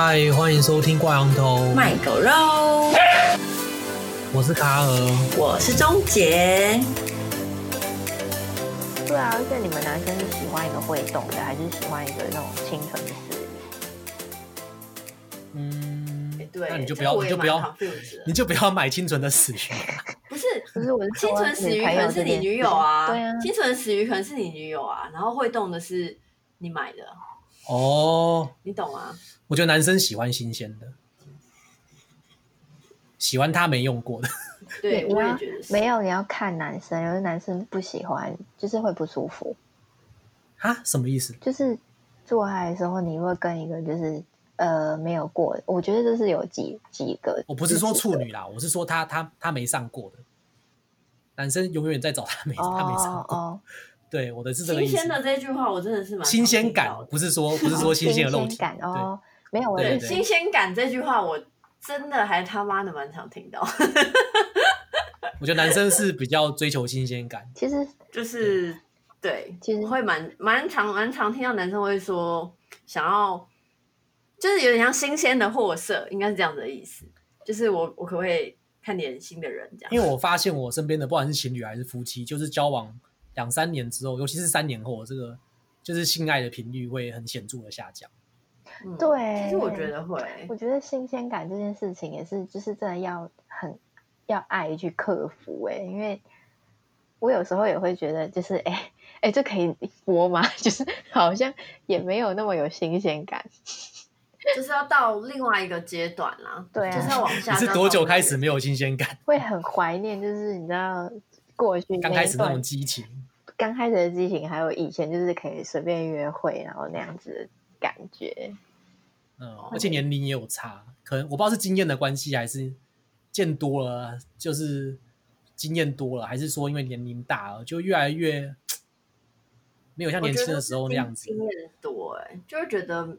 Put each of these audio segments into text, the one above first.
嗨，欢迎收听挂羊头卖狗肉。我是卡尔，我是钟杰。对啊，而且你们男生是喜欢一个会动的，还是喜欢一个那种清纯的死鱼？嗯，对，那你就不要，你就不要，你就不要买清纯的死鱼。不是，不是，我是清纯死鱼可能是你女友啊，对啊，清纯死鱼可能是你女友啊，然后会动的是你买的。哦，你懂啊？我觉得男生喜欢新鲜的，喜欢他没用过的。对，我也觉得是。没有，你要看男生，有的男生不喜欢，就是会不舒服。啊？什么意思？就是做爱的时候，你会跟一个就是呃没有过的，我觉得这是有几几个。我不是说处女啦，我是说他他他没上过的男生，永远在找他没、哦、他没上过。哦、对，我的是这个意思。新鲜的这句话，我真的是蛮新鲜感，不是说不是说新鲜的肉体感哦。没有，对新鲜感这句话，我真的还他妈的蛮常听到。我觉得男生是比较追求新鲜感，其实就是对，其实会蛮蛮常蛮常听到男生会说想要，就是有点像新鲜的货色，应该是这样子的意思。就是我我可不可以看点新的人这样？因为我发现我身边的不管是情侣还是夫妻，就是交往两三年之后，尤其是三年后，这个就是性爱的频率会很显著的下降。嗯、对，其实我觉得会，我觉得新鲜感这件事情也是，就是真的要很要爱去克服哎，因为我有时候也会觉得，就是哎 哎，这可以播吗？就是好像也没有那么有新鲜感，就是要到另外一个阶段啦。对啊，就是要往下。你是多久开始没有新鲜感？会很怀念，就是你知道过去刚开始那种激情，刚开始的激情，还有以前就是可以随便约会，然后那样子的感觉。嗯，而且年龄也有差，可能我不知道是经验的关系，还是见多了，就是经验多了，还是说因为年龄大了，就越来越没有像年轻的时候那样子。经验多，哎，就会觉得，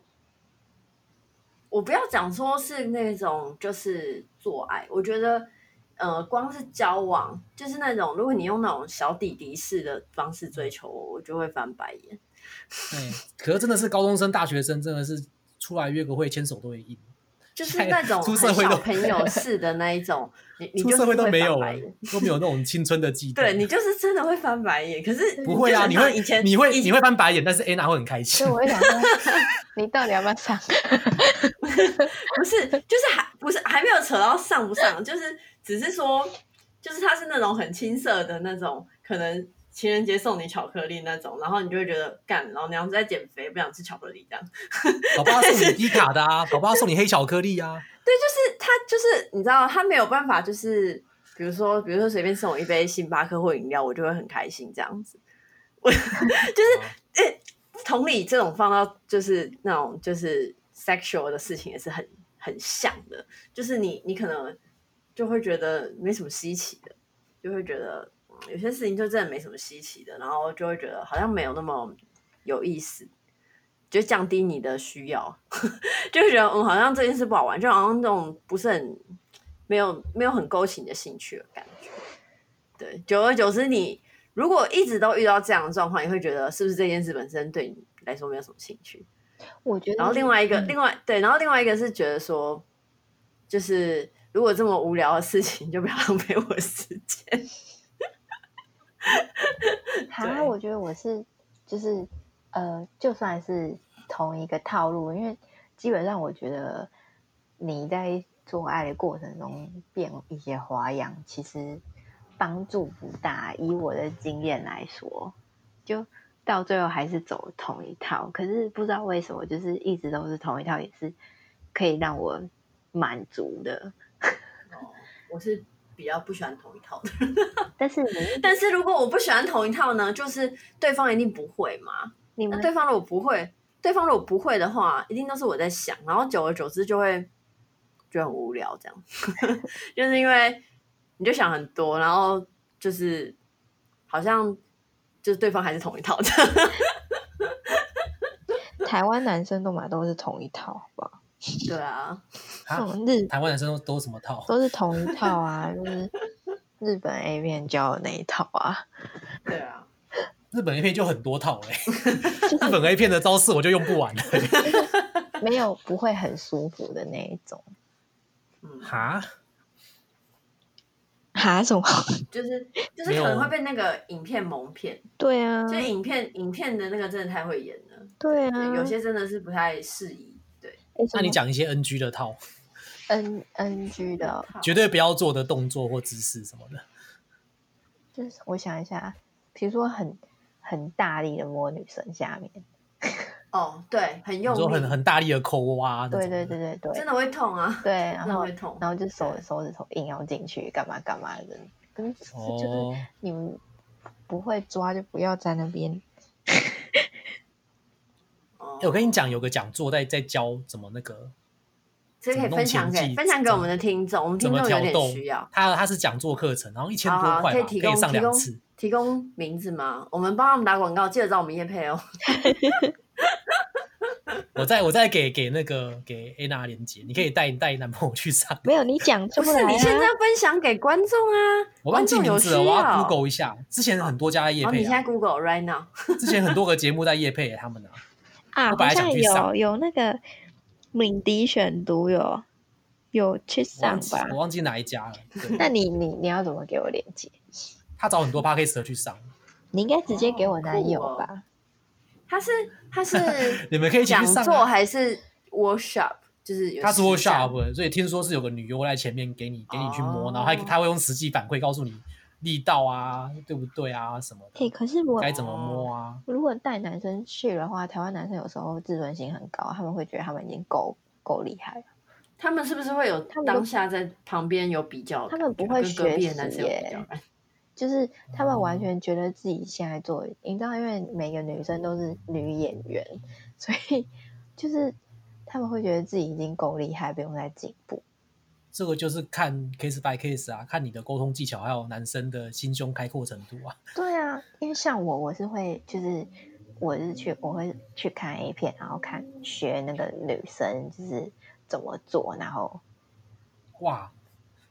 我不要讲说是那种就是做爱，我觉得，呃，光是交往，就是那种如果你用那种小弟弟式的方式追求我，我就会翻白眼。嗯，可是真的是高中生、大学生，真的是。出来约个会，牵手都会硬，就是那种很小朋友 似的那一种，你你出社会都没有，都没有那种青春的悸动。对，你就是真的会翻白眼，可是不会啊，你会以前你会你会翻白眼，但是 Anna 会很开心。所以我会想说，你到底要不要上？不是，就是还不是还没有扯到上不上，就是只是说，就是他是那种很青涩的那种，可能。情人节送你巧克力那种，然后你就会觉得干，老娘在减肥，不想吃巧克力这样。宝宝送你低卡的啊，宝宝送你黑巧克力啊。对，就是他，就是你知道，他没有办法，就是比如说，比如说随便送我一杯星巴克或饮料，我就会很开心这样子。我就是诶、欸，同理，这种放到就是那种就是 sexual 的事情也是很很像的，就是你你可能就会觉得没什么稀奇的，就会觉得。有些事情就真的没什么稀奇的，然后就会觉得好像没有那么有意思，就降低你的需要，就会觉得嗯，好像这件事不好玩，就好像那种不是很没有没有很勾起你的兴趣的感觉。对，久而久之，你如果一直都遇到这样的状况，你会觉得是不是这件事本身对你来说没有什么兴趣？我觉得。然后另外一个，嗯、另外对，然后另外一个是觉得说，就是如果这么无聊的事情，就不要浪费我的时间。哈，我觉得我是就是呃，就算是同一个套路，因为基本上我觉得你在做爱的过程中变一些花样，其实帮助不大。以我的经验来说，就到最后还是走同一套。可是不知道为什么，就是一直都是同一套，也是可以让我满足的。哦，我是。比较不喜欢同一套的，但是 但是如果我不喜欢同一套呢？就是对方一定不会嘛？你们那对方如果不会，对方如果不会的话，一定都是我在想，然后久而久之就会就很无聊，这样，就是因为你就想很多，然后就是好像就是对方还是同一套的。台湾男生都买都是同一套，好不好？对啊，日台湾男生都都什么套？都是同一套啊，就是日本 A 片教的那一套啊。对啊，日本 A 片就很多套嘞，日本 A 片的招式我就用不完了。没有不会很舒服的那一种。嗯，哈哈什么？就是就是可能会被那个影片蒙骗。对啊，就影片影片的那个真的太会演了。对啊，有些真的是不太适宜。对，那你讲一些 NG 的套，N NG 的，绝对不要做的动作或姿势什么的。就是我想一下，比如说很很大力的摸女生下面。哦，对，很用力，说很很大力的抠挖，对对对对对，真的会痛啊，对，然后会痛，然后就手手指头硬要进去，干嘛干嘛的，跟就是你们不会抓就不要在那边。哎，我跟你讲，有个讲座在在教怎么那个，这可以分享给分享给我们的听众，我们听众有点需要。他他是讲座课程，然后一千多块，可以提供上两次，提供名字吗？我们帮他们打广告，记得找我们叶配哦。我再我再给给那个给 Anna 连接，你可以带带男朋友去上。没有，你讲出来、啊。不是，你现在分享给观众啊！我忘记名字了，我要 Google 一下。之前很多家在业配、啊。你现在 Google right now。之前很多个节目在业配他们呢、啊。啊，好像有有那个敏迪选读有有去上吧我？我忘记哪一家了。那你你你要怎么给我连接？他找很多 Podcast 去上。你应该直接给我男友吧。哦他是他是 你们可以讲座还是 workshop？就是他是 workshop，所以听说是有个女优在前面给你给你去摸，然后他他会用实际反馈告诉你力道啊，对不对啊什么的。哎，可是我该怎么摸啊？如果带男生去的话，台湾男生有时候自尊心很高，他们会觉得他们已经够够厉害了。他们是不是会有当下在旁边有比较？他们不会学习耶。就是他们完全觉得自己现在做，你知道，因为每个女生都是女演员，所以就是他们会觉得自己已经够厉害，不用再进步。这个就是看 case by case 啊，看你的沟通技巧，还有男生的心胸开阔程度啊。对啊，因为像我，我是会，就是我是去，我会去看 A 片，然后看学那个女生就是怎么做，然后哇。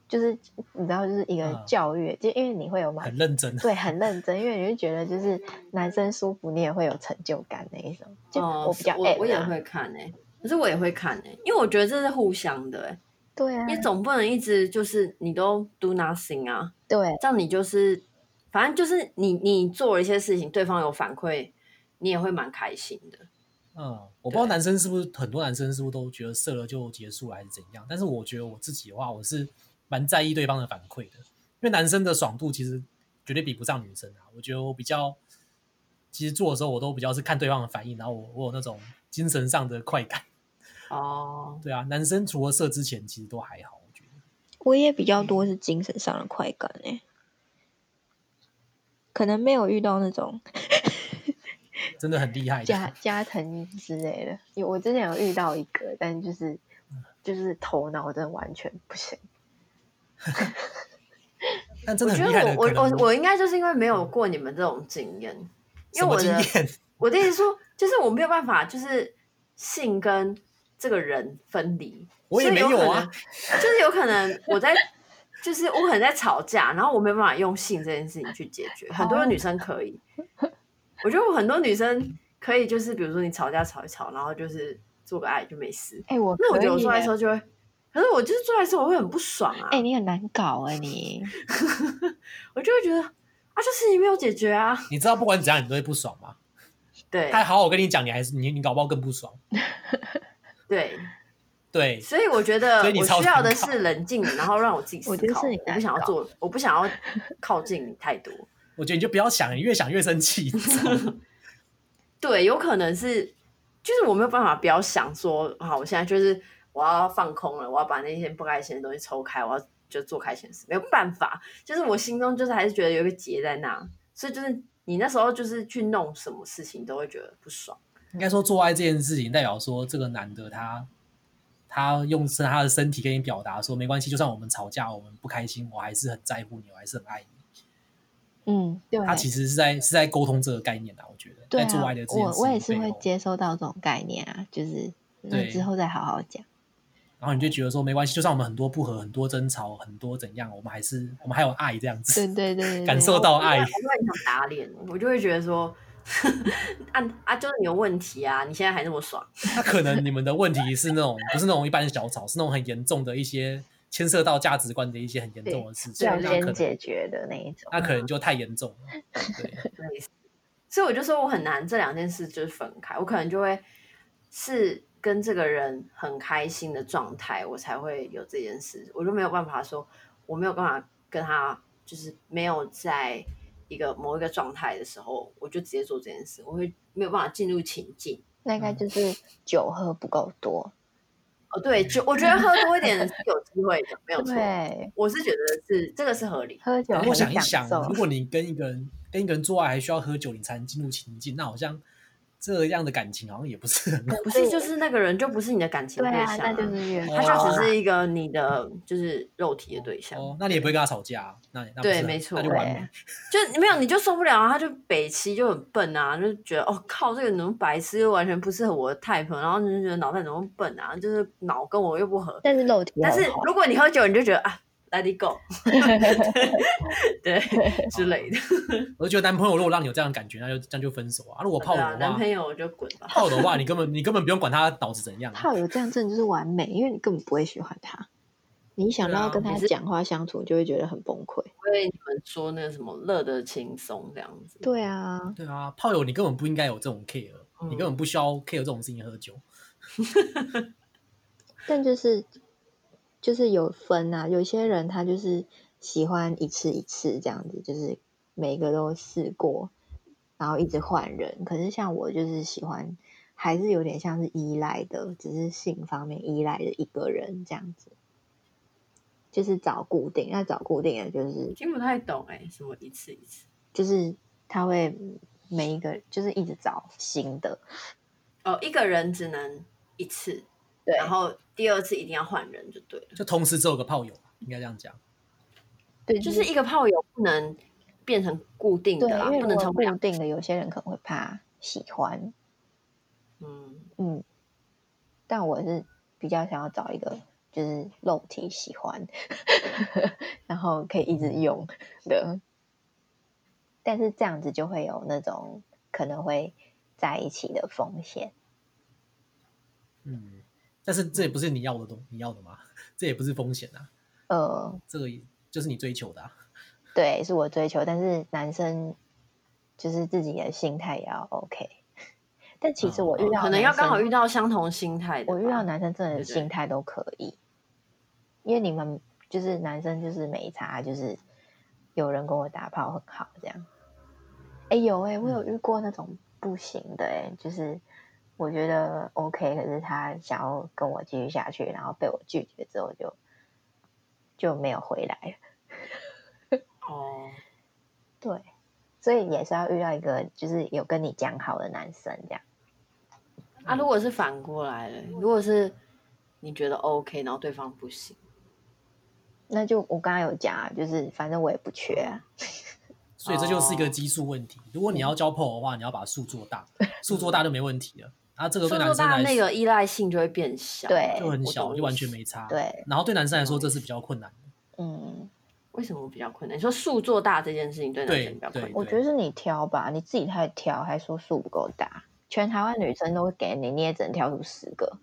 就是你知道，就是一个教育，嗯、就因为你会有蛮很认真，对，很认真，因为你会觉得就是男生舒服，你也会有成就感那一种。就我比较、嗯，我我也会看哎、欸，可是我也会看哎、欸，因为我觉得这是互相的。对啊，你总不能一直就是你都 do nothing 啊。对，这样你就是反正就是你你做了一些事情，对方有反馈，你也会蛮开心的。嗯，我不知道男生是不是很多男生是不是都觉得射了就结束了还是怎样，但是我觉得我自己的话，我是。蛮在意对方的反馈的，因为男生的爽度其实绝对比不上女生啊。我觉得我比较，其实做的时候我都比较是看对方的反应，然后我我有那种精神上的快感。哦，对啊，男生除了射之前其实都还好，我觉得。我也比较多是精神上的快感诶、欸，可能没有遇到那种 真的很厉害的加加藤之类的。有我之前有遇到一个，但就是就是头脑真的完全不行。但真的我觉得我我我我应该就是因为没有过你们这种经验，因为我的 我的意思说，就是我没有办法，就是性跟这个人分离。我也没有啊，就是有可能我在，就是我可能在吵架，然后我没有办法用性这件事情去解决。很多女生可以，我觉得我很多女生可以，就是比如说你吵架吵一吵，然后就是做个爱就没事。哎，我那我觉得我做爱的时候就会。可是我就是做来的时候我会很不爽啊！哎、欸，你很难搞啊你！我就会觉得啊，这事情没有解决啊！你知道不管怎样你都会不爽吗？对，他好好跟你讲，你还是你你搞不好更不爽。对对，所以我觉得我需要的是冷静，然后让我自己思考。我，我不想要做，我不想要靠近你太多。我觉得你就不要想，你越想越生气。对，有可能是，就是我没有办法不要想说，好，我现在就是。我要放空了，我要把那些不开心的东西抽开，我要就做开心事，没有办法，就是我心中就是还是觉得有一个结在那，所以就是你那时候就是去弄什么事情都会觉得不爽。应该说做爱这件事情代表说这个男的他他用他的身体跟你表达说没关系，就算我们吵架，我们不开心，我还是很在乎你，我还是很爱你。嗯，对，他其实是在是在沟通这个概念啊，我觉得对、啊、在做爱的这件事情，我我也是会接收到这种概念啊，就是对之后再好好讲。然后你就觉得说没关系，就算我们很多不和、很多争吵、很多怎样，我们还是我们还有爱这样子。对对对，对，感受到爱。我会很想打脸，我就会觉得说，啊啊，就是你有问题啊！你现在还那么爽？那可能你们的问题是那种不是那种一般的小吵，是那种很严重的一些牵涉到价值观的一些很严重的事情，要先解决的那一种。那可能就太严重了。对，所以我就说我很难这两件事就是分开，我可能就会是跟这个人很开心的状态，我才会有这件事，我就没有办法说我没有办法跟他就是没有在。一个某一个状态的时候，我就直接做这件事，我会没有办法进入情境。那应该就是酒喝不够多。哦，对，酒我觉得喝多一点是有机会的，没有 错。对，我是觉得是这个是合理。喝酒，我想一想，如果你跟一个人跟一个人做爱还需要喝酒，你才能进入情境，那好像。这样的感情好像也不是很，不是 就是那个人就不是你的感情对象，那就是他就只是一个你的就是肉体的对象。哦，那你也不会跟他吵架，那那对，没错，那就完美。就没有你就受不了啊，他就北齐就很笨啊，就觉得哦靠，这个人怎么白痴，又完全不适合我的 type，然后就觉得脑袋怎么笨啊，就是脑跟我又不合。但是肉体，但是如果你喝酒，你就觉得啊。Let it go，对 之类的。我就觉得男朋友如果让你有这样的感觉，那就这样就分手啊。如果泡友的话，男朋友我就滚吧。泡友的话，你根本你根本不用管他脑子怎样。泡友这样真的就是完美，因为你根本不会喜欢他。你想到跟他讲话相处，就会觉得很崩溃。因为你们说那个什么乐得轻松这样子。对啊，对啊，泡友你根本不应该有这种 care，你根本不需要 care 这种事情喝酒。但就是。就是有分啊，有些人他就是喜欢一次一次这样子，就是每个都试过，然后一直换人。可是像我就是喜欢，还是有点像是依赖的，只是性方面依赖的一个人这样子，就是找固定。要找固定的就是听不太懂哎、欸，什么一次一次？就是他会每一个就是一直找新的。哦，一个人只能一次。对，然后第二次一定要换人就对了，就同时只有个炮友，应该这样讲。对，就是一个炮友不能变成固定的啦，不能成固定的。有些人可能会怕喜欢，嗯嗯，但我是比较想要找一个就是肉体喜欢，然后可以一直用的，但是这样子就会有那种可能会在一起的风险，嗯。但是这也不是你要的东，你要的吗？这也不是风险啊。呃，这个就是你追求的啊。对，是我追求，但是男生就是自己的心态也要 OK。但其实我遇到、嗯、可能要刚好遇到相同心态的，我遇到男生真的心态都可以。对对，因为你们就是男生，就是没差，就是有人跟我打炮很好这样。哎，有哎、欸，我有遇过那种不行的哎、欸，就是。我觉得 OK，可是他想要跟我继续下去，然后被我拒绝之后就就没有回来。哦，对，所以也是要遇到一个就是有跟你讲好的男生这样。啊，如果是反过来了，如果是你觉得 OK，然后对方不行，那就我刚刚有讲啊，就是反正我也不缺啊。所以这就是一个基数问题。如果你要交朋友的话，你要把数做大，数做大就没问题了。啊，这个对男生来说，那个依赖性就会变小，对，就很小，就完全没差。对，然后对男生来说，这是比较困难的。嗯，为什么比较困难？你说数做大这件事情对男生比较困难？我觉得是你挑吧，你自己太挑，还说数不够大。全台湾女生都会给你，你也只能挑出十个。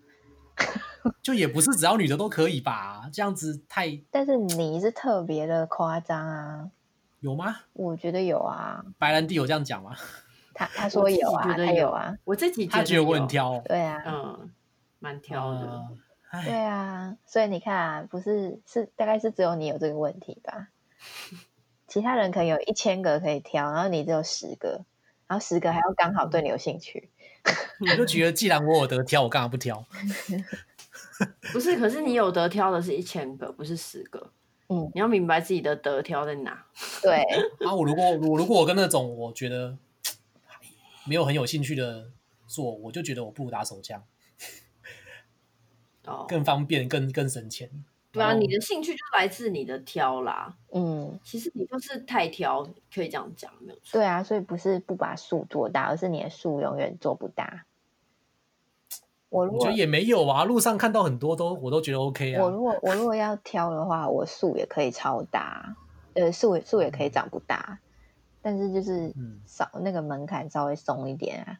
就也不是只要女的都可以吧？这样子太……但是你是特别的夸张啊？有吗？我觉得有啊。白兰地有这样讲吗？他他说有啊，他有啊，我自己他觉得我很挑，对啊，嗯，蛮挑的，对啊，所以你看啊，不是是大概是只有你有这个问题吧？其他人可能有一千个可以挑，然后你只有十个，然后十个还要刚好对你有兴趣，我就觉得既然我有得挑，我干嘛不挑？不是，可是你有得挑的是一千个，不是十个，嗯，你要明白自己的得挑在哪。对，啊，我如果我如果我跟那种我觉得。没有很有兴趣的做，我就觉得我不如打手枪，哦，更方便，更更省钱。对啊，你的兴趣就来自你的挑啦。嗯，其实你就是太挑，可以这样讲，没有错。对啊，所以不是不把数做大，而是你的数永远做不大。我如果我觉得也没有啊，路上看到很多都我都觉得 OK 啊。我如果我如果要挑的话，我数也可以超大，呃，数数也可以长不大。但是就是少、嗯、那个门槛稍微松一点啊。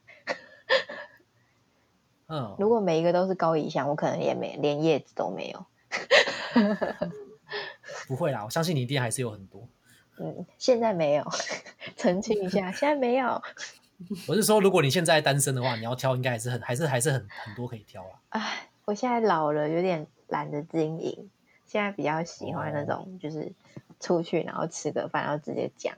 嗯，如果每一个都是高以翔，我可能也没连叶子都没有。不会啦，我相信你一定还是有很多。嗯，现在没有，澄清一下，现在没有。我是说，如果你现在单身的话，你要挑，应该还是很，还是还是很很多可以挑啊。哎，我现在老了，有点懒得经营，现在比较喜欢那种，就是出去然后吃个饭，然后直接讲，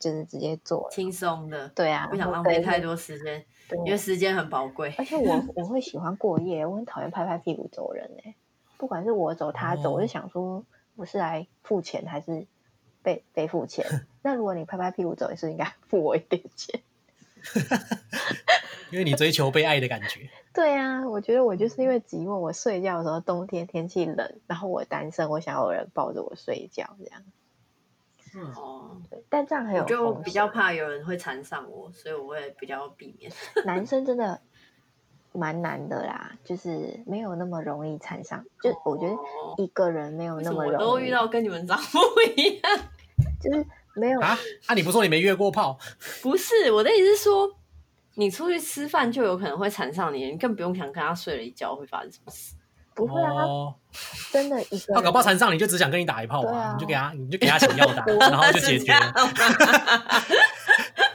就是直接做，轻松的。对啊，不想浪费太多时间，因为时间很宝贵。而且我 我会喜欢过夜，我很讨厌拍拍屁股走人哎、欸。不管是我走他走，哦、我就想说，我是来付钱还是被被付钱？那如果你拍拍屁股走，也是应该 付我一点钱。因为你追求被爱的感觉。对啊，我觉得我就是因为寂寞，我睡觉的时候冬天天气冷，然后我单身，我想要有人抱着我睡觉这样。嗯哦，对，但这样很有，就比较怕有人会缠上我，所以我会比较避免。男生真的。蛮难的啦，就是没有那么容易缠上。就我觉得一个人没有那么容易。我都遇到跟你们长不一样，就是没有啊？啊，你不说你没约过炮？不是，我的意思是说，你出去吃饭就有可能会缠上你，你更不用想跟他睡了一觉会发生什么事。不会啊，哦、真的一个。他搞不好缠上你就只想跟你打一炮啊，啊你就给他，你就给他钱要打，然后就解决。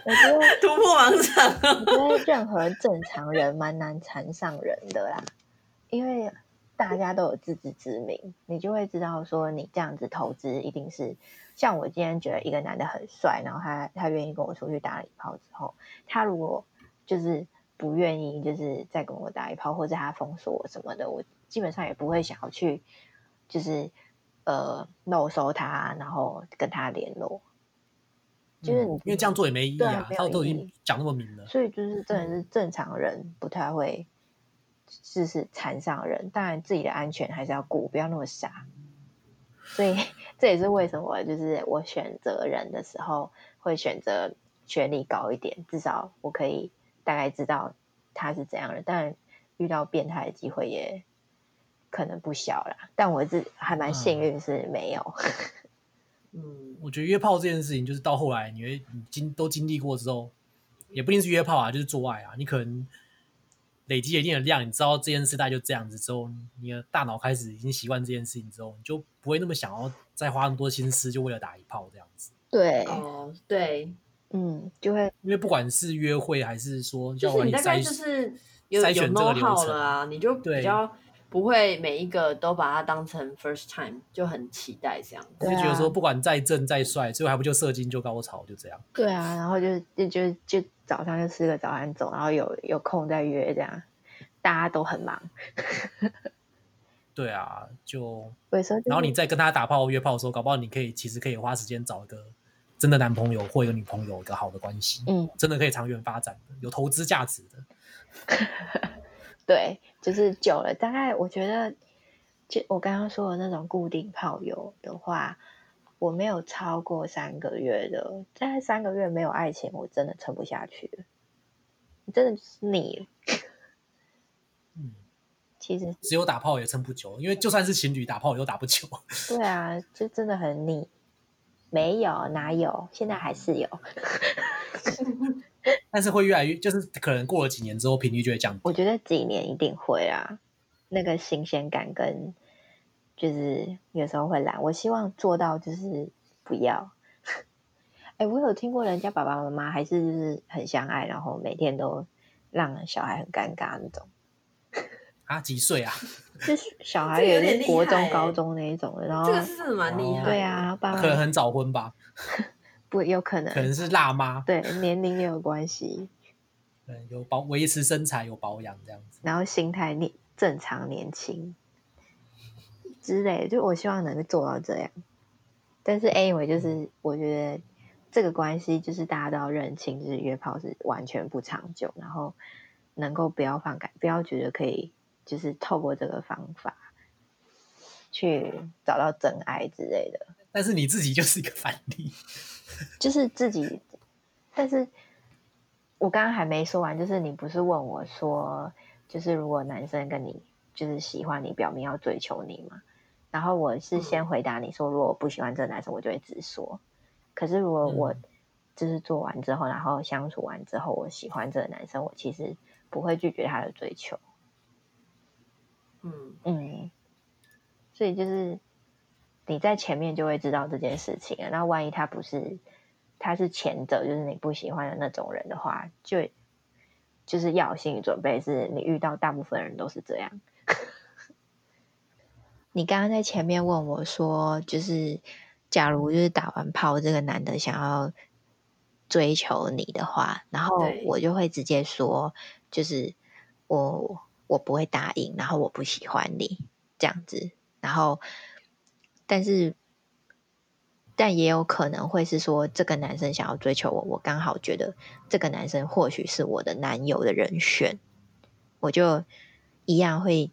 我觉得突破盲场。我觉得任何正常人蛮难缠上人的啦，因为大家都有自知之明，你就会知道说你这样子投资一定是像我今天觉得一个男的很帅，然后他他愿意跟我出去打了一炮之后，他如果就是不愿意，就是再跟我打一炮，或者他封锁我什么的，我基本上也不会想要去就是呃漏收他，然后跟他联络。就是你、嗯，因为这样做也没意义啊，他都已经讲那么明了，所以就是真的是正常人不太会就是缠上人，当然自己的安全还是要顾，不要那么傻。所以这也是为什么，就是我选择人的时候会选择学历高一点，至少我可以大概知道他是怎样的。当然遇到变态的机会也可能不小啦，但我是还蛮幸运是没有。嗯 嗯，我觉得约炮这件事情，就是到后来你会你经都经历过之后，也不一定是约炮啊，就是做爱啊。你可能累积一定的量，你知道这件事大概就这样子之后，你的大脑开始已经习惯这件事情之后，你就不会那么想要再花那么多心思，就为了打一炮这样子。对，哦，对，嗯，就会因为不管是约会还是说，就是你大概就是筛选这个流程啊，你就比较。不会每一个都把它当成 first time，就很期待这样子，就觉得说不管再正再帅，最后还不就射精就高潮就这样。对啊，然后就就就就早上就吃个早餐走，然后有有空再约这样，大家都很忙。对啊，就，就然后你再跟他打炮约炮的时候，搞不好你可以其实可以花时间找一个真的男朋友或一个女朋友，一个好的关系，嗯，真的可以长远发展的，有投资价值的。对，就是久了，大概我觉得，就我刚刚说的那种固定炮友的话，我没有超过三个月的，大概三个月没有爱情，我真的撑不下去了，真的是腻其实只有打炮也撑不久，因为就算是情侣打炮也都打不久。对啊，就真的很腻。没有，哪有？现在还是有。但是会越来越，就是可能过了几年之后，频率就会降低。我觉得几年一定会啊，那个新鲜感跟就是有时候会懒。我希望做到就是不要。哎，我有听过人家爸爸妈妈还是就是很相爱，然后每天都让小孩很尴尬那种。啊？几岁啊？就是小孩也是国中、高中那一种的，然后这个是蛮厉害。对啊，爸爸可能很早婚吧。不，有可能，可能是辣妈，对，年龄也有关系。嗯，有保维持身材，有保养这样子，然后心态年正常年轻之类，就我希望能够做到这样。但是 anyway，就是我觉得这个关系就是大家都要认清，就是约炮是完全不长久，然后能够不要放感，不要觉得可以就是透过这个方法去找到真爱之类的。但是你自己就是一个反例。就是自己，但是我刚刚还没说完，就是你不是问我说，就是如果男生跟你就是喜欢你，表明要追求你嘛？然后我是先回答你说，如果我不喜欢这个男生，我就会直说。可是如果我就是做完之后，然后相处完之后，我喜欢这个男生，我其实不会拒绝他的追求。嗯嗯，所以就是你在前面就会知道这件事情了。那万一他不是，他是前者，就是你不喜欢的那种人的话，就就是要有心理准备，是你遇到大部分人都是这样。你刚刚在前面问我说，就是假如就是打完炮，这个男的想要追求你的话，然后我就会直接说，就是我我不会答应，然后我不喜欢你这样子，然后但是但也有可能会是说，这个男生想要追求我，我刚好觉得这个男生或许是我的男友的人选，我就一样会。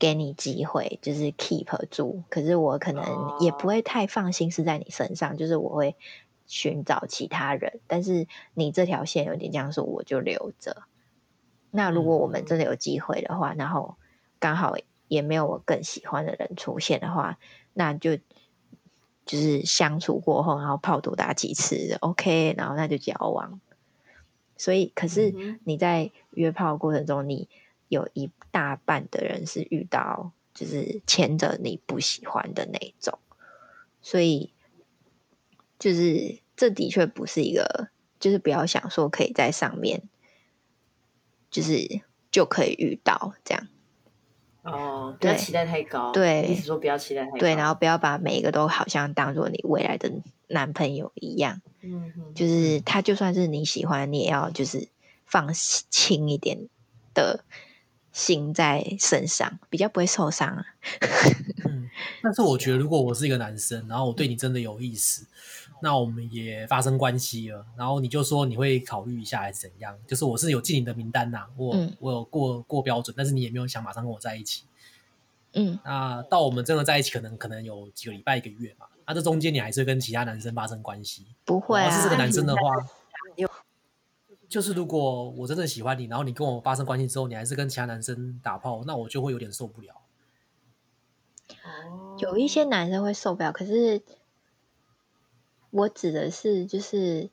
给你机会，就是 keep 住，可是我可能也不会太放心是在你身上，就是我会寻找其他人，但是你这条线有点这样说，我就留着。那如果我们真的有机会的话，然后刚好也没有我更喜欢的人出现的话，那就就是相处过后，然后泡多打几次，OK，然后那就交往。所以，可是你在约炮过程中，你。有一大半的人是遇到就是牵着你不喜欢的那种，所以就是这的确不是一个，就是不要想说可以在上面，就是就可以遇到这样。哦，不要期待太高。对，意思说不要期待太高。对，然后不要把每一个都好像当做你未来的男朋友一样。嗯哼，就是他就算是你喜欢，你也要就是放轻一点的。心在身上比较不会受伤啊。嗯，但是我觉得，如果我是一个男生，然后我对你真的有意思，那我们也发生关系了，然后你就说你会考虑一下还是怎样？就是我是有进你的名单呐，我、嗯、我有过过标准，但是你也没有想马上跟我在一起。嗯，那到我们真的在一起，可能可能有几个礼拜一个月嘛。那这中间你还是会跟其他男生发生关系？不会啊，是这个男生的话。就是如果我真的喜欢你，然后你跟我发生关系之后，你还是跟其他男生打炮，那我就会有点受不了。有一些男生会受不了，可是我指的是就是，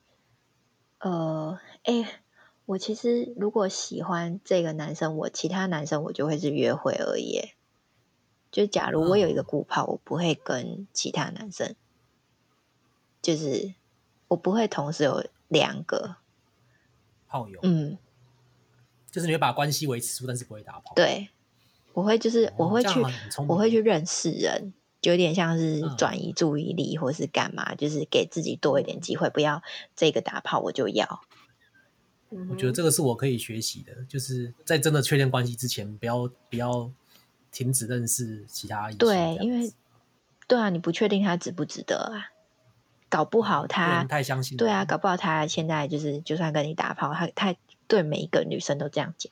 呃，哎，我其实如果喜欢这个男生，我其他男生我就会是约会而已。就假如我有一个固炮，我不会跟其他男生，就是我不会同时有两个。炮友，嗯，就是你会把关系维持住，但是不会打炮。对，我会就是我会去，哦、我会去认识人，就有点像是转移注意力，或是干嘛，嗯、就是给自己多一点机会，不要这个打炮我就要。我觉得这个是我可以学习的，就是在真的确认关系之前，不要不要停止认识其他异性。对，因为对啊，你不确定他值不值得啊。搞不好他太相信，对啊，搞不好他现在就是，就算跟你打炮，他他对每一个女生都这样讲，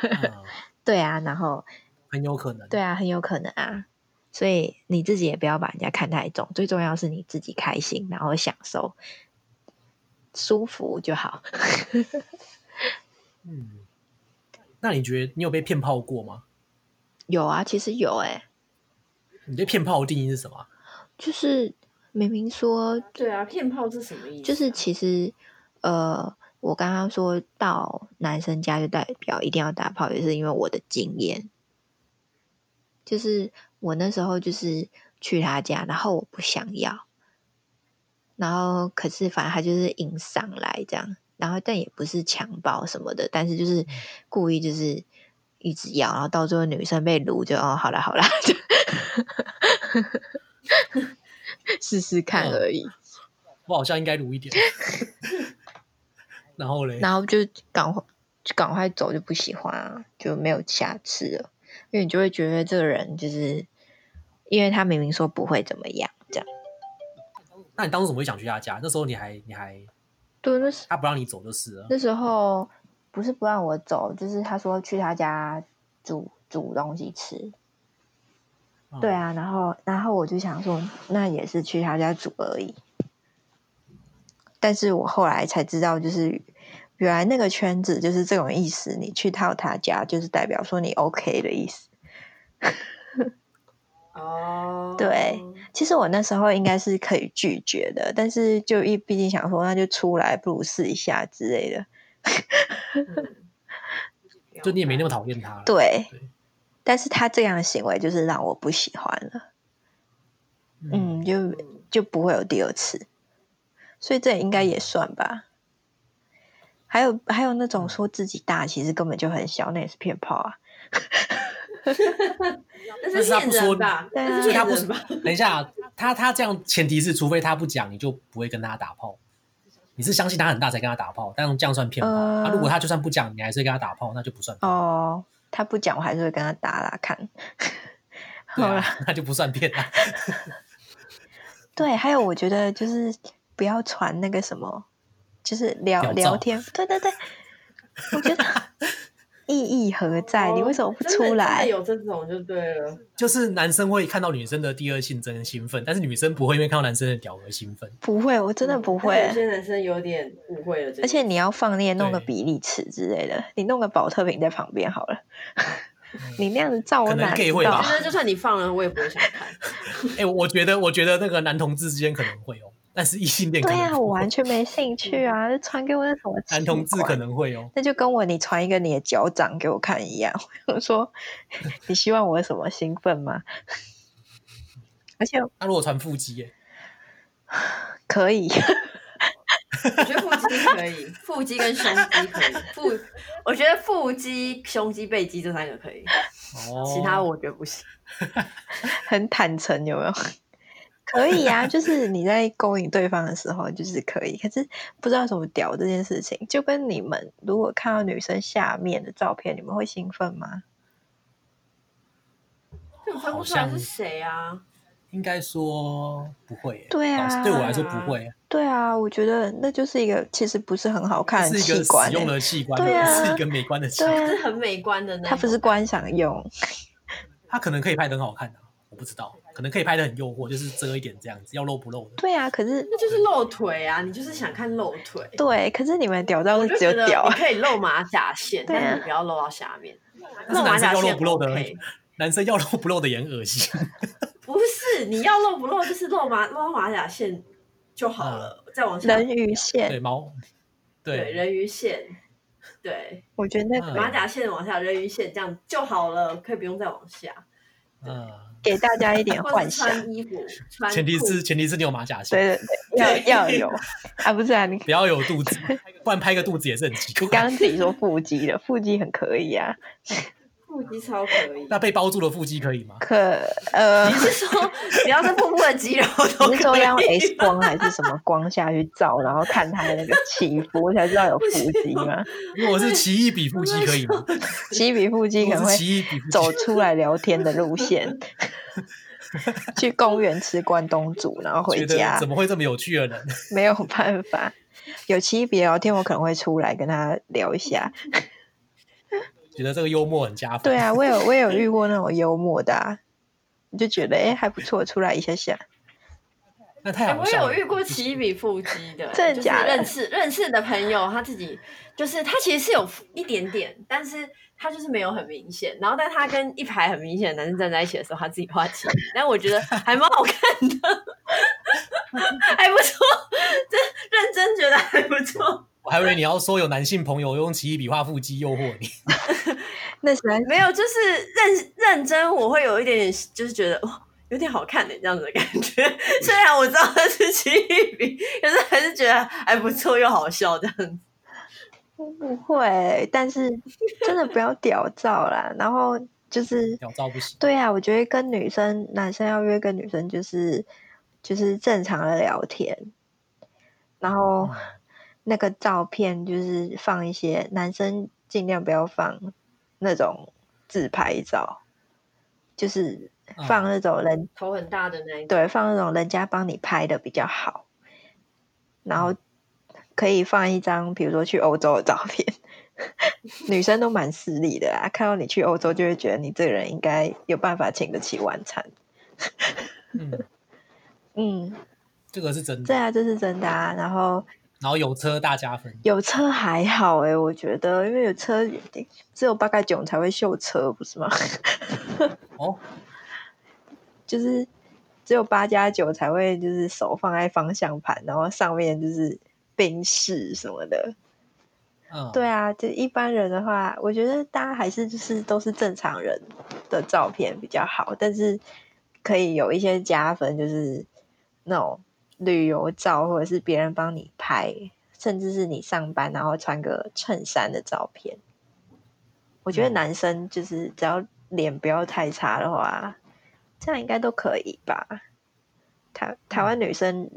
嗯、对啊，然后很有可能，对啊，很有可能啊，所以你自己也不要把人家看太重，最重要是你自己开心，然后享受舒服就好。嗯，那你觉得你有被骗炮过吗？有啊，其实有哎、欸。你对骗炮的定义是什么？就是。明明说对啊，骗炮是什么意思啊？就是其实，呃，我刚刚说到男生家就代表一定要打炮，也是因为我的经验。就是我那时候就是去他家，然后我不想要，然后可是反正他就是硬上来这样，然后但也不是强暴什么的，但是就是故意就是一直要，然后到最后女生被撸就哦，好啦好啦。试试看而已，我好像应该撸一点，然后嘞，然后就赶快就赶快走，就不喜欢啊，就没有下次了，因为你就会觉得这个人就是，因为他明明说不会怎么样，这样。那你当时怎么会想去他家？那时候你还你还对，那时他不让你走就是了。那时候不是不让我走，就是他说去他家煮煮东西吃。对啊，然后然后我就想说，那也是去他家煮而已。但是我后来才知道，就是原来那个圈子就是这种意思。你去到他家，就是代表说你 OK 的意思。哦，对，其实我那时候应该是可以拒绝的，但是就一毕竟想说，那就出来不如试一下之类的。嗯 就你也没那么讨厌他对但是他这样的行为就是让我不喜欢了。嗯，就就不会有第二次，所以这应该也算吧。还有还有那种说自己大，其实根本就很小，那也是骗炮啊。但是他不说吧？所以他不说。等一下，他他这样前提是，除非他不讲，你就不会跟他打炮。你是相信他很大才跟他打炮，但这样算骗炮。呃、啊，如果他就算不讲，你还是跟他打炮，那就不算。哦，他不讲，我还是会跟他打打看。好了、啊，那就不算骗了。对，还有我觉得就是不要传那个什么，就是聊聊天。对对对，我觉得。意义何在？你为什么不出来？有这种就对了。就是男生会看到女生的第二性征兴奋，但是女生不会因为看到男生的屌而兴奋。不会，我真的不会。有些男生有点误会了。而且你要放那些弄个比例尺之类的，你弄个保特瓶在旁边好了。你那样子照我哪？可能 gay 会吧？我觉得就算你放了，我也不会想看。哎，我觉得，我觉得那个男同志之间可能会哦。但是异性恋对呀、啊，我完全没兴趣啊！就传给我那什么男同志可能会哦，那就跟我你传一个你的脚掌给我看一样。我说你希望我有什么兴奋吗？而且 那如果传腹肌耶，可以。我觉得腹肌可以，腹肌跟胸肌可以。腹，我觉得腹肌、胸肌、背肌这三个可以，哦、其他我觉得不行。很坦诚，有没有？可以啊，就是你在勾引对方的时候，就是可以。可是不知道怎么屌这件事情，就跟你们如果看到女生下面的照片，你们会兴奋吗？我分不出来是谁啊？应该说不会。对啊，对我来说不会。对啊，我觉得那就是一个其实不是很好看的器官，用的器官，对啊，是一个美观的器官，是很美观的。它不是观赏用，它可能可以拍得很好看的，我不知道。可能可以拍的很诱惑，就是遮一点这样子，要露不露的？对啊，可是那就是露腿啊！你就是想看露腿。对，可是你们屌照是只有屌，你可以露马甲线，但是你不要露到下面。露马甲线要露不露的？男生要露不露的也很恶心。不是，你要露不露就是露马露马甲线就好了，再往下。人鱼线对毛对人鱼线，对，我觉得那马甲线往下，人鱼线这样就好了，可以不用再往下。嗯。给大家一点 幻想。穿衣服，前提是前提是你有马甲线。对对对，要要有啊，不是啊，你不要有肚子，不然拍个肚子也是很奇怪。你刚刚自己说腹肌的，腹肌很可以啊。腹肌超可以，那被包住的腹肌可以吗？可呃，你是说 只要是腹部的肌肉都可以？你是说要用 X 光还是什么光下去照，然后看它的那个起伏才知道有腹肌吗？如果是奇异比腹肌可以吗？奇异比腹肌可能会走出来聊天的路线，去公园吃关东煮，然后回家。怎么会这么有趣的人？没有办法，有奇异比聊天，我可能会出来跟他聊一下。觉得这个幽默很加分。对啊，我有我也有遇过那种幽默的，啊，你就觉得哎还不错，出来一下下。那太好笑了。我有遇过奇异比腹肌的，真的假的？认识认识的朋友，他自己就是他其实是有一点点，但是他就是没有很明显。然后，但他跟一排很明显的男生站在一起的时候，他自己画奇异，但我觉得还蛮好看的，还不错，真认真觉得还不错。我还以为你要说有男性朋友用奇异笔画腹肌诱惑你，那是没有，就是认认真，我会有一点点，就是觉得哦，有点好看的这样子的感觉。虽然我知道它是奇异笔，可是还是觉得还不错又好笑这样子。不会，但是真的不要屌照啦。然后就是 屌照不行。对啊，我觉得跟女生、男生要约跟女生就是就是正常的聊天，然后。嗯那个照片就是放一些男生尽量不要放那种自拍照，就是放那种人、嗯、头很大的那一种，对，放那种人家帮你拍的比较好。然后可以放一张，比如说去欧洲的照片，女生都蛮势利的啊，看到你去欧洲就会觉得你这个人应该有办法请得起晚餐。嗯，嗯，这个是真的，对啊，这是真的啊，然后。然后有车大加分，有车还好哎、欸，我觉得，因为有车只有八嘎囧才会秀车，不是吗？哦，就是只有八加九才会就是手放在方向盘，然后上面就是宾士什么的。嗯，对啊，就一般人的话，我觉得大家还是就是都是正常人的照片比较好，但是可以有一些加分，就是那种旅游照，或者是别人帮你拍，甚至是你上班然后穿个衬衫的照片。我觉得男生就是只要脸不要太差的话，这样应该都可以吧。台台湾女生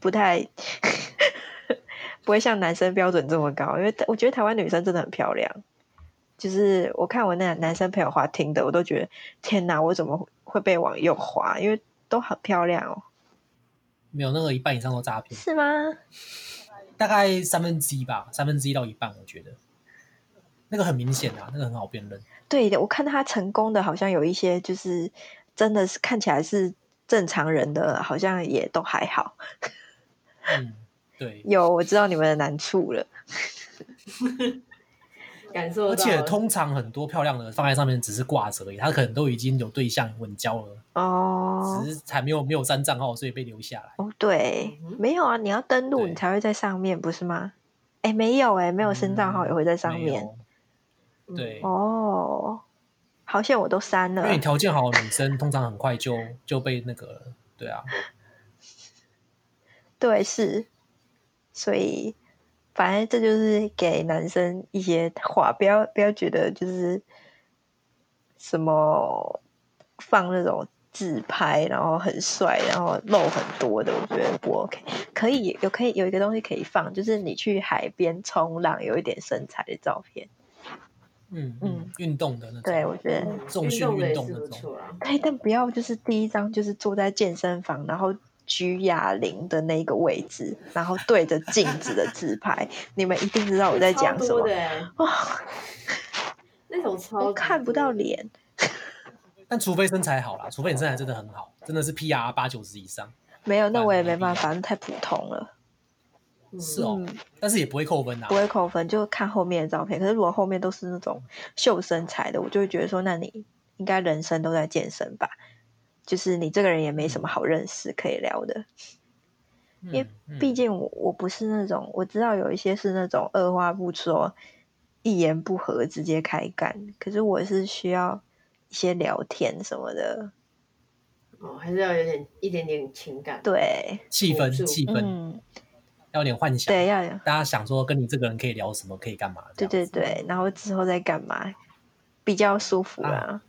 不太。不会像男生标准这么高，因为我觉得台湾女生真的很漂亮。就是我看我那男生朋友滑听的，我都觉得天哪，我怎么会被往右滑？因为都很漂亮哦。没有那个一半以上都诈骗，是吗？大概三分之一吧，三分之一到一半，我觉得那个很明显啊，那个很好辨认。对的，我看他成功的，好像有一些就是真的是看起来是正常人的，好像也都还好。嗯。对，有我知道你们的难处了，感受。而且通常很多漂亮的放在上面只是挂着而已，他可能都已经有对象稳交了哦，只是才没有没有删账号，所以被留下来。哦，对，嗯、没有啊，你要登录你才会在上面，不是吗？哎，没有哎，没有新账号也会在上面。嗯、对哦，好像我都删了，因为你条件好的女生通常很快就就被那个了，对啊，对是。所以，反正这就是给男生一些话，不要不要觉得就是什么放那种自拍，然后很帅，然后露很多的，我觉得不 OK。可以有可以有一个东西可以放，就是你去海边冲浪，有一点身材的照片。嗯嗯，运动的那种。对，我觉得重训运动的那种。对，但不要就是第一张就是坐在健身房，然后。举哑铃的那个位置，然后对着镜子的自拍，你们一定知道我在讲什么。哇、哦，那种超我看不到脸。但除非身材好啦，除非你身材真的很好，真的是 PR 八九十以上。没有，那我也没办法，那太普通了。是哦、嗯，但是也不会扣分啊。不会扣分，就看后面的照片。可是如果后面都是那种秀身材的，我就会觉得说，那你应该人生都在健身吧。就是你这个人也没什么好认识可以聊的，因为毕竟我我不是那种，我知道有一些是那种二话不说、一言不合直接开干，可是我是需要一些聊天什么的。哦，还是要有点一点点情感，对，气氛气氛，嗯，要有点幻想，对，要有大家想说跟你这个人可以聊什么，可以干嘛？对对对，然后之后再干嘛比较舒服啊？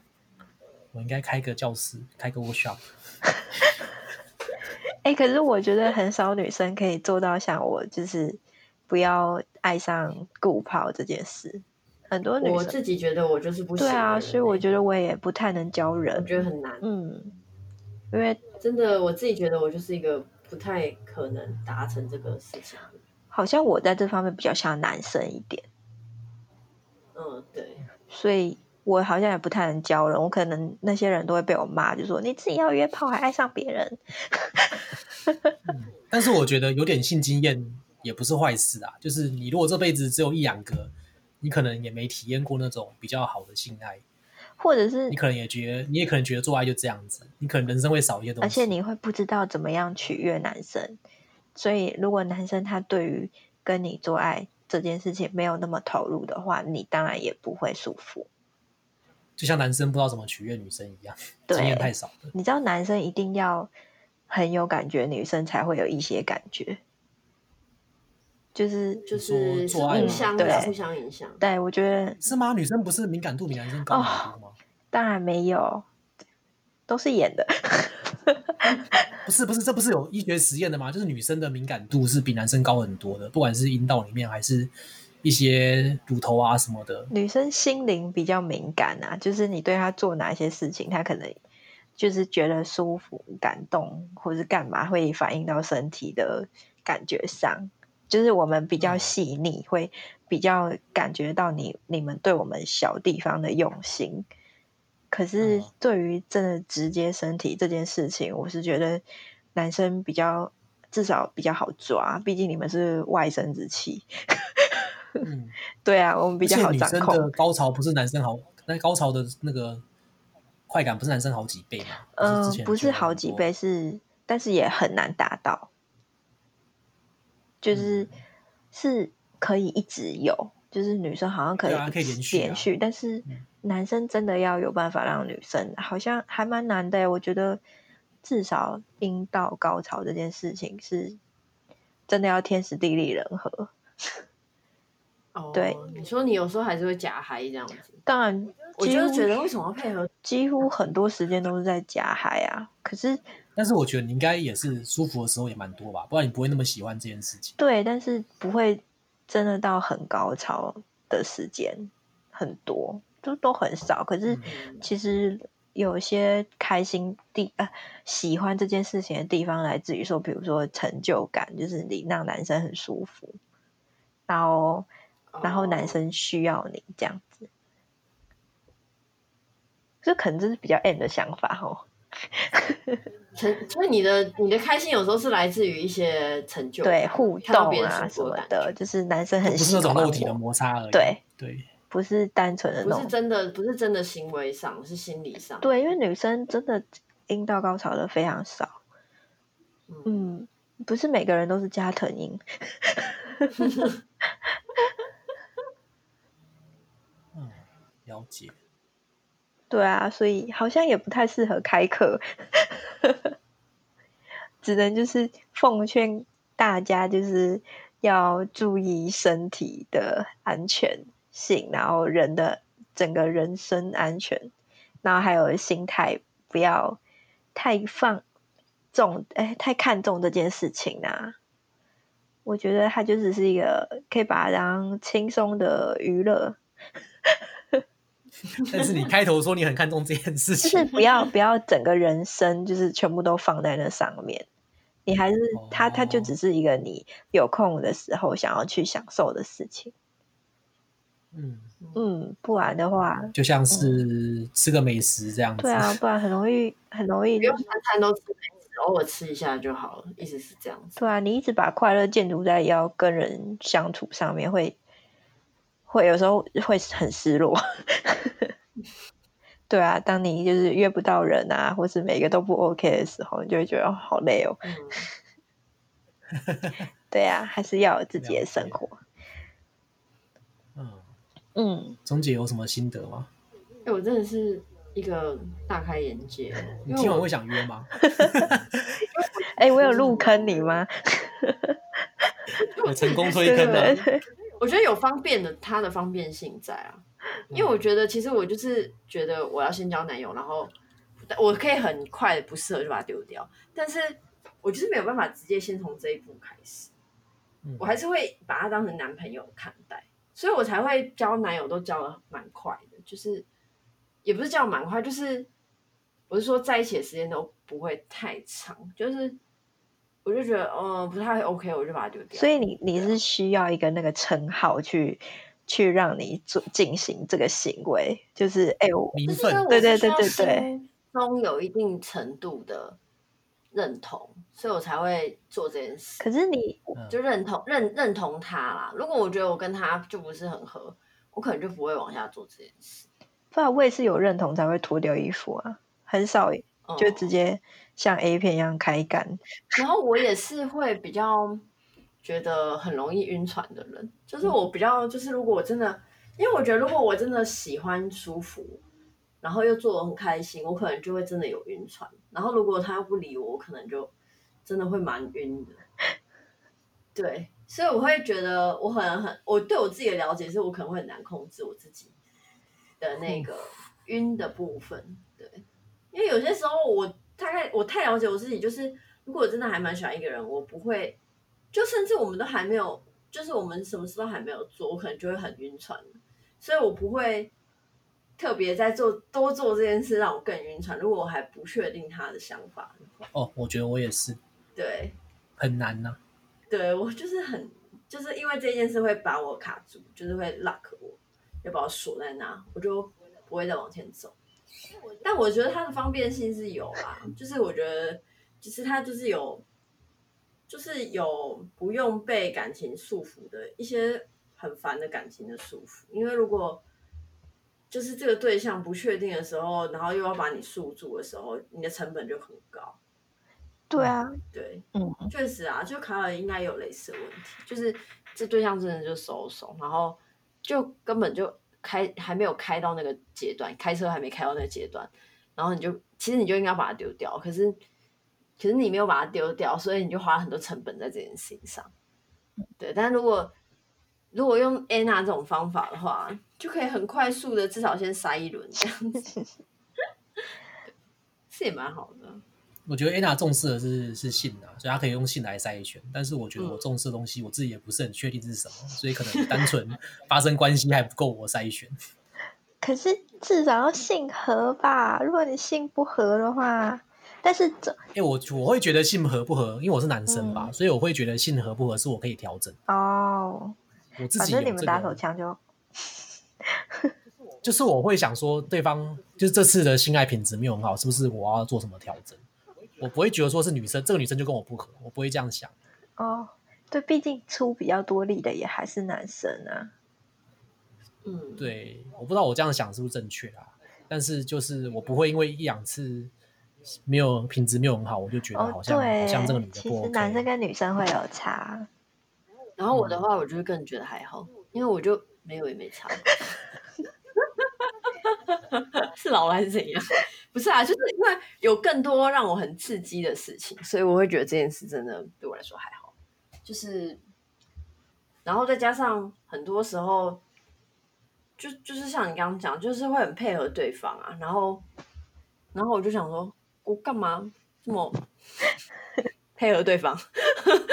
应该开个教室，开个 workshop。哎、欸，可是我觉得很少女生可以做到像我，就是不要爱上固炮这件事。很多女生，我自己觉得我就是不行。对啊，所以我觉得我也不太能教人，我觉得很难。嗯，因为真的我自己觉得我就是一个不太可能达成这个事情。好像我在这方面比较像男生一点。嗯，对，所以。我好像也不太能教人，我可能那些人都会被我骂，就说你自己要约炮还爱上别人。嗯，但是我觉得有点性经验也不是坏事啊，就是你如果这辈子只有一两个，你可能也没体验过那种比较好的性爱，或者是你可能也觉得，你也可能觉得做爱就这样子，你可能人生会少一些东西，而且你会不知道怎么样取悦男生，所以如果男生他对于跟你做爱这件事情没有那么投入的话，你当然也不会舒服。就像男生不知道怎么取悦女生一样，经验太少了。你知道男生一定要很有感觉，女生才会有一些感觉，就是就是做爱互相的互相影响。对，我觉得是吗？女生不是敏感度比男生高很多吗？哦？当然没有，都是演的。不是不是，这不是有医学实验的吗？就是女生的敏感度是比男生高很多的，不管是阴道里面还是。一些乳头啊什么的，女生心灵比较敏感啊，就是你对她做哪些事情，她可能就是觉得舒服、感动，或是干嘛，会反映到身体的感觉上。就是我们比较细腻，嗯、会比较感觉到你你们对我们小地方的用心。可是对于真的直接身体这件事情，我是觉得男生比较至少比较好抓，毕竟你们是外生殖器。嗯，对啊，我们比较好掌控。女生的高潮不是男生好，那高潮的那个快感不是男生好几倍吗？嗯、呃，不是好几倍，是但是也很难达到，就是、嗯、是可以一直有，就是女生好像可以可以连续连续，但是男生真的要有办法让女生好像还蛮难的。我觉得至少阴道高潮这件事情是真的要天时地利人和。哦，对，你说你有时候还是会假嗨这样子，当然，我就觉得为什么要配合？几乎很多时间都是在假嗨啊。可是，但是我觉得你应该也是舒服的时候也蛮多吧，不然你不会那么喜欢这件事情。对，但是不会真的到很高潮的时间很多，就都很少。可是其实有些开心地呃喜欢这件事情的地方，来自于说，比如说成就感，就是你让男生很舒服，然后。然后男生需要你这样子，这可能就是比较 M 的想法哦。成，所以你的你的开心有时候是来自于一些成就，对互动啊什么的，就是男生很喜欢，不是那种肉体的摩擦而已。对对，不是单纯的那种，不是真的，不是真的行为上，是心理上。对，因为女生真的阴道高潮的非常少。嗯，不是每个人都是加藤鹰。了解，对啊，所以好像也不太适合开课，只能就是奉劝大家，就是要注意身体的安全性，然后人的整个人身安全，然后还有心态不要太放重，哎，太看重这件事情啊。我觉得它就只是一个可以把它当轻松的娱乐。但是你开头说你很看重这件事情，就是不要不要整个人生就是全部都放在那上面，你还是它它就只是一个你有空的时候想要去享受的事情。嗯嗯，不然的话，就像是吃个美食这样子。对啊，不然很容易很容易，不用餐餐都吃美食，偶尔吃一下就好了，意思是这样子。对啊，你一直把快乐建筑在要跟人相处上面会。会有时候会很失落，对啊，当你就是约不到人啊，或是每个都不 OK 的时候，你就会觉得好累哦。嗯、对啊，还是要有自己的生活。嗯嗯，钟姐有什么心得吗？哎、欸，我真的是一个大开眼界。你今晚会想约吗？哎、欸，我有入坑你吗？我成功推坑吗？我觉得有方便的，它的方便性在啊，因为我觉得其实我就是觉得我要先交男友，然后我可以很快的不适合就把它丢掉，但是我就是没有办法直接先从这一步开始，我还是会把他当成男朋友看待，所以我才会交男友都交的蛮快的，就是也不是交蛮快，就是我是说在一起的时间都不会太长，就是。我就觉得，嗯，不太 OK，我就把它丢掉。所以你你是需要一个那个称号去去让你做进行这个行为，就是哎，我名分，对对对对对，中有一定程度的认同，所以我才会做这件事。可是你就认同认认同他啦。如果我觉得我跟他就不是很合，我可能就不会往下做这件事。不然我也是有认同才会脱掉衣服啊，很少就直接。像 A 片一样开干，然后我也是会比较觉得很容易晕船的人，就是我比较就是如果我真的，因为我觉得如果我真的喜欢舒服，然后又做得很开心，我可能就会真的有晕船。然后如果他又不理我，我可能就真的会蛮晕的。对，所以我会觉得我可能很，我对我自己的了解是我可能会很难控制我自己的那个晕的部分。对，因为有些时候我。大概我太了解我自己，就是如果我真的还蛮喜欢一个人，我不会，就甚至我们都还没有，就是我们什么事都还没有做，我可能就会很晕船，所以我不会特别在做多做这件事让我更晕船。如果我还不确定他的想法的话，哦，我觉得我也是，对，很难呐、啊，对我就是很，就是因为这件事会把我卡住，就是会 lock 我，要把我锁在那，我就不会再往前走。但我觉得它的方便性是有啦，就是我觉得，其实它就是有，就是有不用被感情束缚的一些很烦的感情的束缚。因为如果就是这个对象不确定的时候，然后又要把你束住的时候，你的成本就很高。对啊，对，嗯，确实啊，就卡尔应该有类似的问题，就是这对象真的就收手，然后就根本就开还没有开到那个阶段，开车还没开到那个阶段，然后你就其实你就应该把它丢掉，可是可是你没有把它丢掉，所以你就花了很多成本在这件事情上。对，但如果如果用 Anna 这种方法的话，就可以很快速的至少先塞一轮这样子，是也蛮好的。我觉得 Anna 重视的是是性啊，所以他可以用性来筛选。但是我觉得我重视的东西，我自己也不是很确定是什么，嗯、所以可能单纯发生关系还不够我筛选。可是至少要性合吧？如果你性不合的话，但是这，哎、欸，我我会觉得性合不合，因为我是男生吧，嗯、所以我会觉得性合不合是我可以调整。哦，我自己、这个、反正你们打手枪就。就是我会想说，对方就是这次的性爱品质没有很好，是不是我要做什么调整？我不会觉得说是女生，这个女生就跟我不合，我不会这样想。哦，对，毕竟出比较多力的也还是男生啊。嗯，对，我不知道我这样想是不是正确啊？但是就是我不会因为一两次没有品质没有很好，我就觉得好像、哦、好像这个女的不 OK。其实男生跟女生会有差。然后我的话，我就更觉得还好，因为我就。没有也没差 是老了还是怎样？不是啊，就是因为有更多让我很刺激的事情，所以我会觉得这件事真的对我来说还好。就是，然后再加上很多时候，就就是像你刚刚讲，就是会很配合对方啊。然后，然后我就想说，我干嘛这么 配合对方？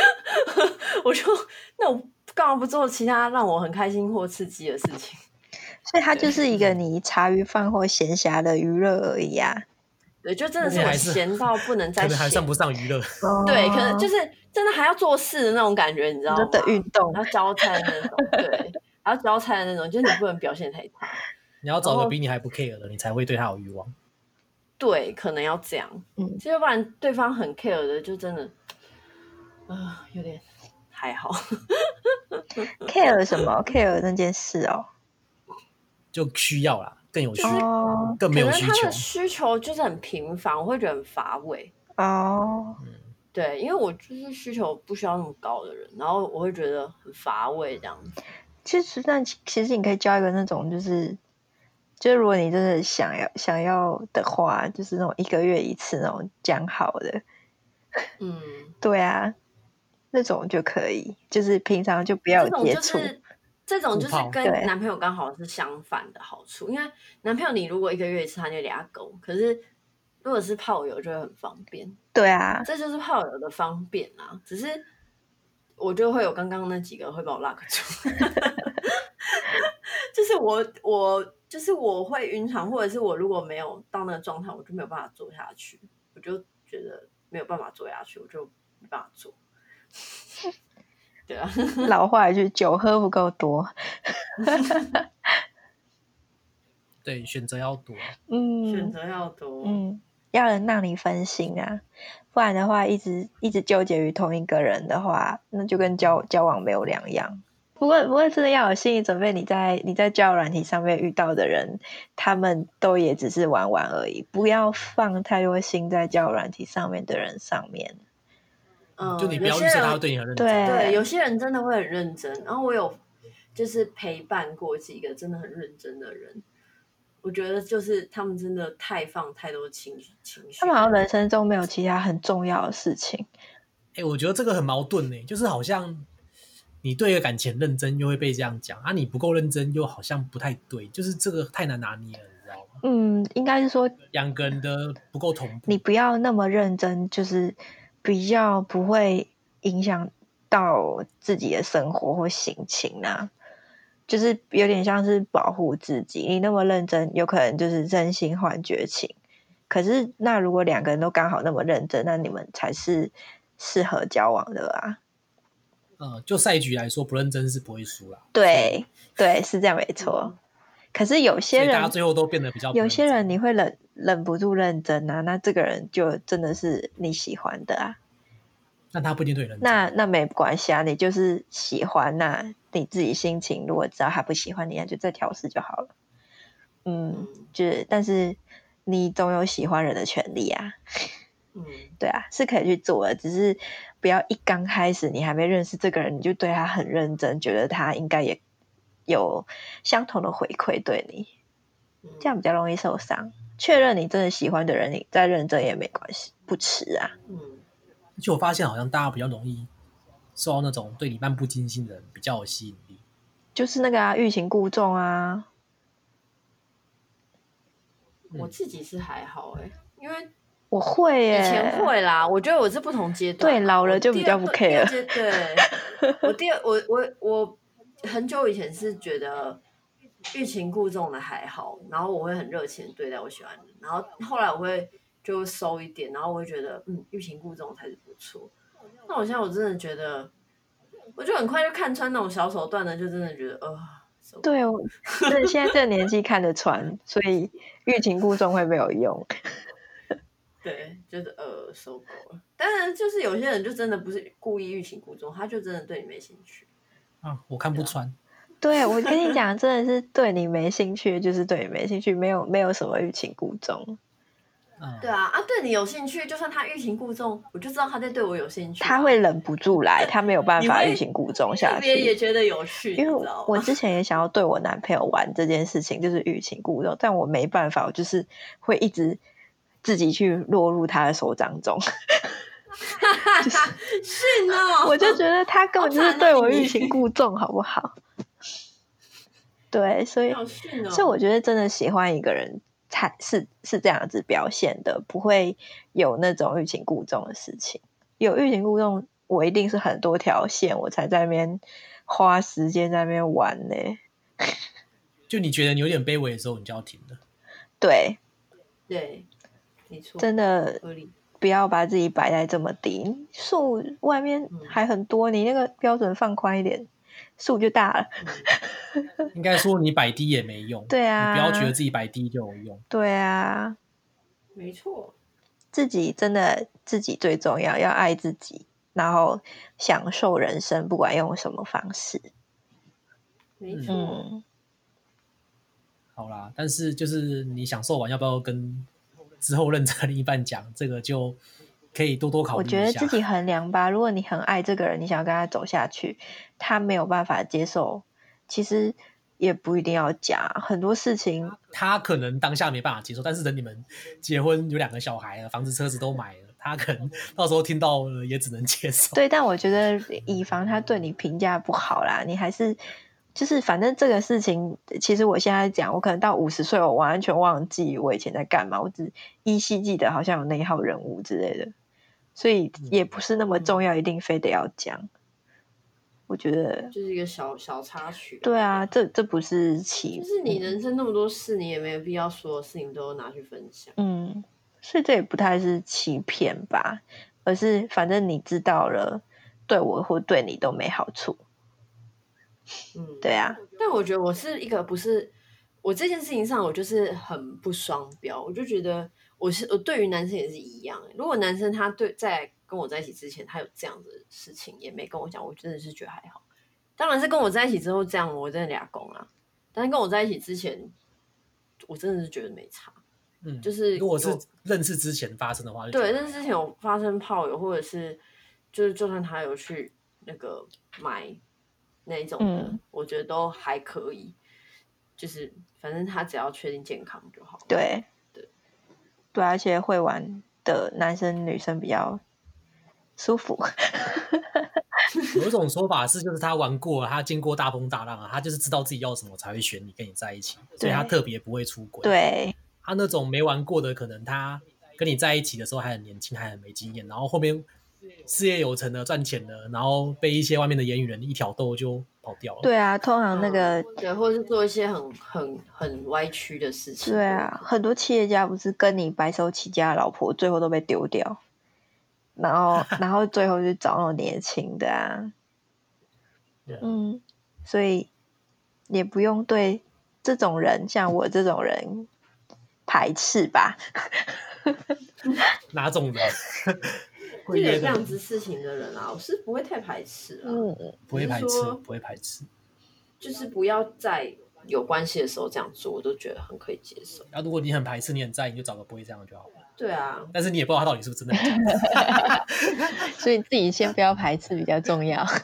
我就，那我。干嘛不做其他让我很开心或刺激的事情？所以它就是一个你茶余饭后闲暇的娱乐而已啊。对，就真的是我闲到不能再闲，可能还算不上娱乐。哦、对，可能就是真的还要做事的那种感觉，你知道吗？的运动，还要交差的那种，对，还要交差的那种，就是你不能表现太差。你要找个比你还不 care 的，你才会对他有欲望。对，可能要这样。嗯，要不然对方很 care 的，就真的啊、呃，有点。还好，care 什么？care 那件事哦，就需要啦，更有需求，更没有需求。他的需求就是很平凡，我会觉得很乏味哦。对，因为我就是需求不需要那么高的人，然后我会觉得很乏味这样子。其实，但其实你可以交一个那种，就是，就是如果你真的想要想要的话，就是那种一个月一次那种讲好的。嗯，对啊。那种就可以，就是平常就不要接触。这种就是跟男朋友刚好是相反的好处，因为男朋友你如果一个月一次，他就俩狗；可是如果是炮友，就会很方便。对啊，这就是炮友的方便啊。只是我就会有刚刚那几个会把我 lock 住，就是我我就是我会晕船，或者是我如果没有到那个状态，我就没有办法做下去。我就觉得没有办法做下去，我就没办法做。对啊，老话一句，酒喝不够多。对，选择要多。嗯，选择要多。嗯，要能让你分心啊，不然的话，一直一直纠结于同一个人的话，那就跟交交往没有两样。不过，不过真的要有心理准备，你在你在交友软体上面遇到的人，他们都也只是玩玩而已，不要放太多心在交友软体上面的人上面。嗯，就你不要预设他会对你很认真。对，对，有些人真的会很认真。然后我有就是陪伴过几个真的很认真的人，我觉得就是他们真的太放太多情绪情绪，他们好像人生中没有其他很重要的事情。哎、欸，我觉得这个很矛盾呢，就是好像你对一个感情认真，又会被这样讲啊；你不够认真，又好像不太对，就是这个太难拿捏了，你知道吗？嗯，应该是说两个人的不够同步。你不要那么认真，就是。比较不会影响到自己的生活或心情啊，就是有点像是保护自己。你那么认真，有可能就是真心换绝情。可是，那如果两个人都刚好那么认真，那你们才是适合交往的啊。呃，就赛局来说，不认真是不会输啦。对，对，是这样没错。可是有些人，大家最后都变得比较。有些人你会忍忍不住认真啊，那这个人就真的是你喜欢的啊。那他不一定对人。那那没关系啊，你就是喜欢，那你自己心情如果知道他不喜欢你，那就再调试就好了。嗯，就是但是你总有喜欢人的权利啊。嗯，对啊，是可以去做的，只是不要一刚开始你还没认识这个人，你就对他很认真，觉得他应该也有相同的回馈对你，这样比较容易受伤。确认你真的喜欢的人，你再认真也没关系，不迟啊。嗯，而且我发现好像大家比较容易受到那种对你漫不经心的人比较有吸引力，就是那个啊，欲擒故纵啊。我自己是还好哎、欸，因为。我会耶，以前会啦。我觉得我是不同阶段，对，老了就比较不 care。对，我第二，我我我很久以前是觉得欲擒故纵的还好，然后我会很热情对待我喜欢的，然后后来我会就收一点，然后我会觉得嗯，欲擒故纵才是不错。那我现在我真的觉得，我就很快就看穿那种小手段的，就真的觉得呃，对哦，是现在这个年纪看得穿，所以欲擒故纵会没有用。对，就是呃，受够了。当然，就是有些人就真的不是故意欲擒故纵，他就真的对你没兴趣啊。我看不穿。对，我跟你 讲，真的是对你没兴趣，就是对你没兴趣，没有没有什么欲擒故纵。嗯，对啊，啊，对你有兴趣，就算他欲擒故纵，我就知道他在对我有兴趣。他会忍不住来，他没有办法欲擒故纵下去。别也觉得有趣，因为我之前也想要对我男朋友玩这件事情，就是欲擒故纵，但我没办法，我就是会一直。自己去落入他的手掌中，就是是呢，我就觉得他根本就是对我欲擒故纵，好不好？对，所以，所以我觉得真的喜欢一个人，才是是这样子表现的，不会有那种欲擒故纵的事情。有欲擒故纵，我一定是很多条线，我才在那边花时间在那边玩呢。就你觉得你有点卑微的时候，你就要停了。对，对。真的不要把自己摆在这么低，树外面还很多，你那个标准放宽一点，树就大了。应该说你摆低也没用，对啊，你不要觉得自己摆低就有用。对啊，没错，自己真的自己最重要，要爱自己，然后享受人生，不管用什么方式。没错。嗯，好啦，但是就是你享受完，要不要跟？之后认真另一半讲这个，就可以多多考虑。我觉得自己衡量吧。如果你很爱这个人，你想要跟他走下去，他没有办法接受，其实也不一定要讲很多事情。他可能当下没办法接受，但是等你们结婚有两个小孩了，房子车子都买了，他可能到时候听到了也只能接受。对，但我觉得以防他对你评价不好啦，你还是。就是反正这个事情，其实我现在讲，我可能到五十岁，我完全忘记我以前在干嘛，我只依稀记得好像有那一号人物之类的，所以也不是那么重要，一定非得要讲。我觉得就是一个小小插曲。对啊，这这不是欺，就是你人生那么多事，你也没有必要所有事情都拿去分享。嗯，所以这也不太是欺骗吧，而是反正你知道了，对我或对你都没好处。嗯，对啊，但我觉得我是一个不是我这件事情上，我就是很不双标。我就觉得我是我对于男生也是一样。如果男生他对在跟我在一起之前，他有这样的事情也没跟我讲，我真的是觉得还好。当然是跟我在一起之后这样，我真的俩公啊。但是跟我在一起之前，我真的是觉得没差。嗯，就是如果是认识之前发生的话，对，认识之前有发生炮友，或者是就是就算他有去那个买。那一种的，嗯，我觉得都还可以，就是反正他只要确定健康就好。对对对，而且会玩的男生女生比较舒服。有一 种说法是，就是他玩过了，他经过大风大浪啊，他就是知道自己要什么才会选你跟你在一起，所以他特别不会出轨。对，他那种没玩过的，可能他跟你在一起的时候还很年轻，还很没经验，然后后面。事业有成的，赚钱的，然后被一些外面的言语人一挑逗就跑掉了。对啊，通常那个、嗯、对，或者是做一些很很很歪曲的事情。对啊，很多企业家不是跟你白手起家的老婆，最后都被丢掉，然后 然后最后就找那种年轻的啊。嗯，所以也不用对这种人，像我这种人排斥吧？哪种人？会有这样子事情的人啊，我是不会太排斥啊，嗯，不会排斥，不会排斥，就是不要在有关系的时候这样做，我都觉得很可以接受。然后如果你很排斥，你很在意，你就找个不会这样就好了。对啊，但是你也不知道他到底是不是真的，所以自己先不要排斥比较重要。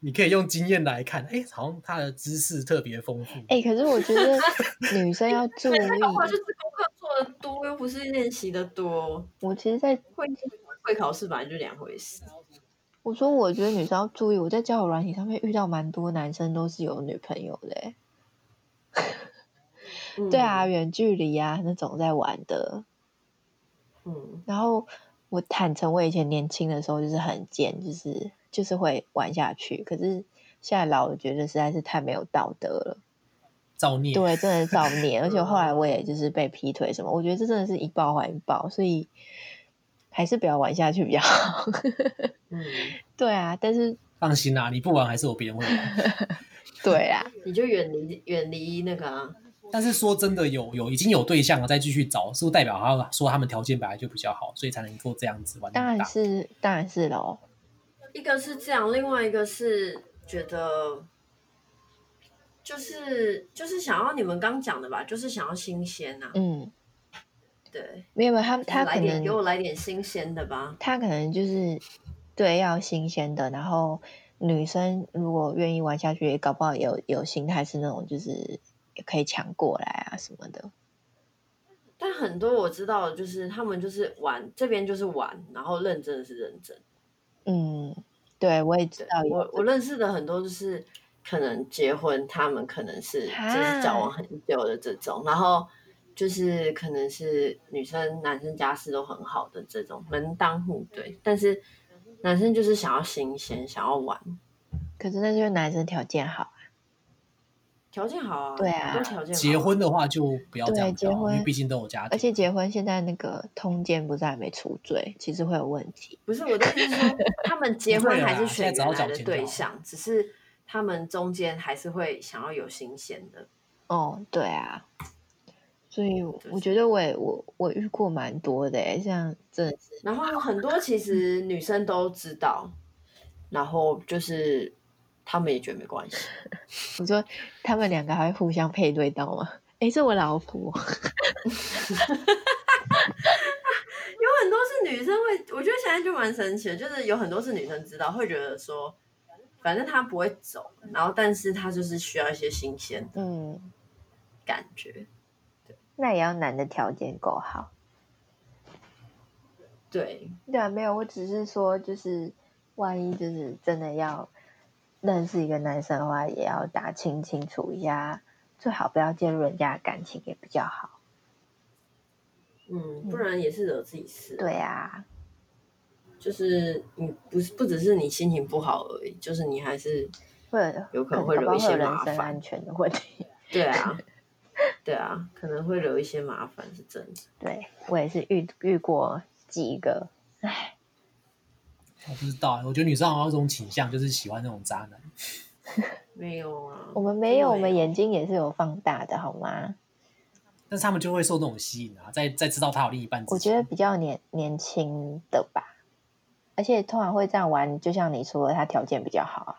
你可以用经验来看，哎，好像他的知识特别丰富。哎，可是我觉得 女生要注意，那个话就是功课做的多，又不是练习的多。我其实，在会会考试本来就两回事。我说，我觉得女生要注意，我在交友软体上面遇到蛮多男生都是有女朋友的。嗯、对啊，远距离啊那种在玩的。嗯，然后我坦诚，我以前年轻的时候就是很贱，就是。就是会玩下去，可是现在老了，觉得实在是太没有道德了，造孽。对，真的是造孽。而且 后来我也就是被劈腿什么，我觉得这真的是一报还一报，所以还是不要玩下去比较好。嗯，对啊，但是放心啦，你不玩还是有别人会玩。对啊，你就远离远离那个啊。但是说真的有，有有已经有对象了，再继续找，是不是代表他说他们条件本来就比较好，所以才能够这样子玩？当然是，当然是喽。一个是这样，另外一个是觉得，就是就是想要你们刚讲的吧，就是想要新鲜呐、啊。嗯，对，没有没有，他他可能给我来点新鲜的吧。他可能就是对要新鲜的，然后女生如果愿意玩下去，也搞不好有有心态是那种就是也可以抢过来啊什么的。但很多我知道就是他们就是玩这边就是玩，然后认真的是认真。嗯，对，我也知道。我我认识的很多就是可能结婚，他们可能是就是交往很久的这种，然后就是可能是女生男生家世都很好的这种门当户对，但是男生就是想要新鲜，想要玩。可是那就是男生条件好。条件好啊，对啊，条件好。结婚的话就不要这样，结婚，因为毕竟都有家庭。而且结婚现在那个通奸不是还没除罪，其实会有问题。不是我的意思是说，他们结婚还是选原来的对象，只是他们中间还是会想要有新鲜的。哦，对啊，所以我觉得我也我我遇过蛮多的诶，像这，然后很多其实女生都知道，然后就是。他们也觉得没关系。我说他们两个还会互相配对到吗？哎，是我老婆。有很多是女生会，我觉得现在就蛮神奇的，就是有很多是女生知道，会觉得说，反正他不会走，然后但是他就是需要一些新鲜的嗯感觉。对，那也要男的条件够好。对，对啊，没有，我只是说，就是万一就是真的要。认识一个男生的话，也要打听清楚一下，最好不要介入人家的感情也比较好。嗯，不然也是惹自己事。对啊，就是你不是不只是你心情不好而已，就是你还是会有可能会惹一些麻烦。人身安全的问题。对啊，对啊，可能会惹一些麻烦，是真的。对，我也是遇遇过几个，唉。我不知道，我觉得女生好像有这种倾向，就是喜欢那种渣男。没有啊，我们没有，我们眼睛也是有放大的，好吗？但是他们就会受那种吸引啊，在在知道他有另一半。我觉得比较年年轻的吧，而且通常会这样玩，就像你说的，他条件比较好啊，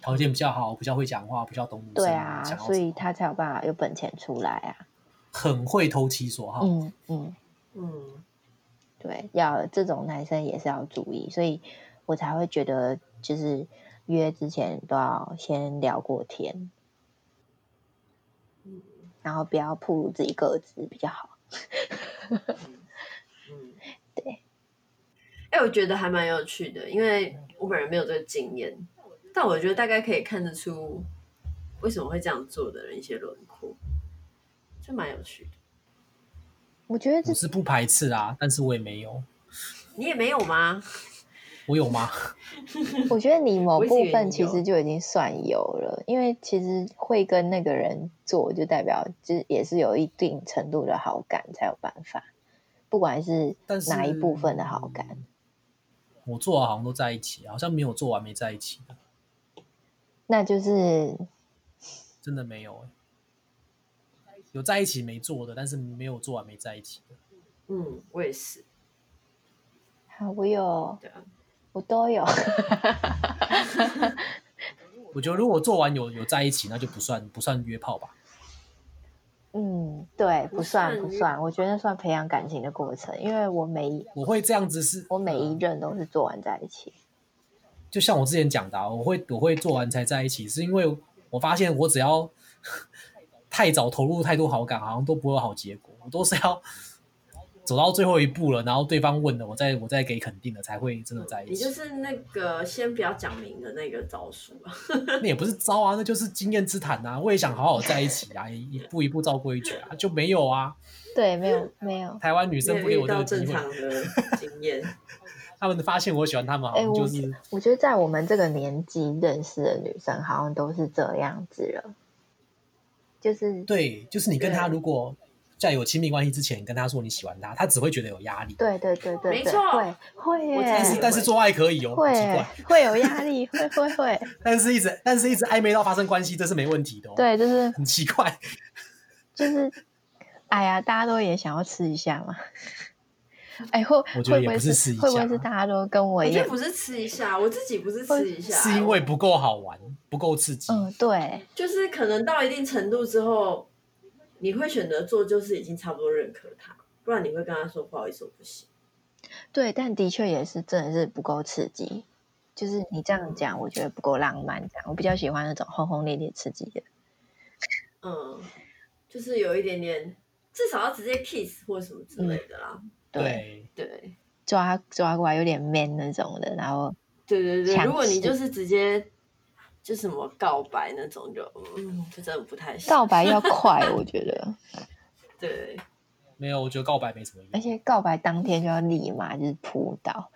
条件比较好，比较会讲话，比较懂女生。对啊，所以他才有办法有本钱出来啊，很会投其所好。嗯嗯嗯。对，要这种男生也是要注意，所以我才会觉得，就是约之前都要先聊过天，嗯，然后不要暴露自己个子比较好。嗯，嗯对。哎，我觉得还蛮有趣的，因为我本人没有这个经验，但我觉得大概可以看得出为什么会这样做的人一些轮廓，就蛮有趣的。我觉得这我是不排斥啊，但是我也没有。你也没有吗？我有吗？我觉得你某部分其实就已经算有了，因为其实会跟那个人做，就代表就也是有一定程度的好感才有办法，不管是哪一部分的好感。嗯、我做好像都在一起，好像没有做完没在一起的。那就是真的没有、欸有在一起没做的，但是没有做完没在一起的。嗯，我也是。好，我有，对啊，我都有。我觉得如果做完有有在一起，那就不算不算约炮吧。嗯，对，不算不算，我觉得算培养感情的过程，因为我每一我会这样子是，我每一任都是做完在一起。就像我之前讲的、啊，我会我会做完才在一起，是因为我发现我只要太早投入太多好感，好像都不会有好结果，我都是要。走到最后一步了，然后对方问了，我再我再给肯定的，才会真的在一起。你就是那个先不要讲明的那个招数啊。那也不是招啊，那就是经验之谈啊。我也想好好在一起啊，一步一步照规矩啊，就没有啊。对，没有没有。台湾女生不给我这个机会。正常的经验。他们发现我喜欢他们，好像就是、欸我。我觉得在我们这个年纪认识的女生，好像都是这样子了。就是对，就是你跟他如果。在有亲密关系之前，你跟他说你喜欢他，他只会觉得有压力。对对对对，没错，会会耶。但是但是做爱可以哦，会，会有压力，会会会。但是一直但是一直暧昧到发生关系，这是没问题的哦。对，就是很奇怪，就是哎呀，大家都也想要吃一下嘛。哎，会我觉得也不是吃一下，会不会是大家都跟我一样？我觉得不是吃一下，我自己不是吃一下，是因为不够好玩，不够刺激。嗯，对，就是可能到一定程度之后。你会选择做，就是已经差不多认可他，不然你会跟他说不好意思，我不行。对，但的确也是真的是不够刺激，就是你这样讲，我觉得不够浪漫。这样，我比较喜欢那种轰轰烈烈刺激的。嗯，就是有一点点，至少要直接 kiss 或什么之类的啦。嗯、对对，抓抓过来有点 man 那种的，然后对对对，如果你就是直接。就什么告白那种就，就嗯，就真的不太行。告白要 快，我觉得。对，没有，我觉得告白没什么用。而且告白当天就要立马就是扑倒。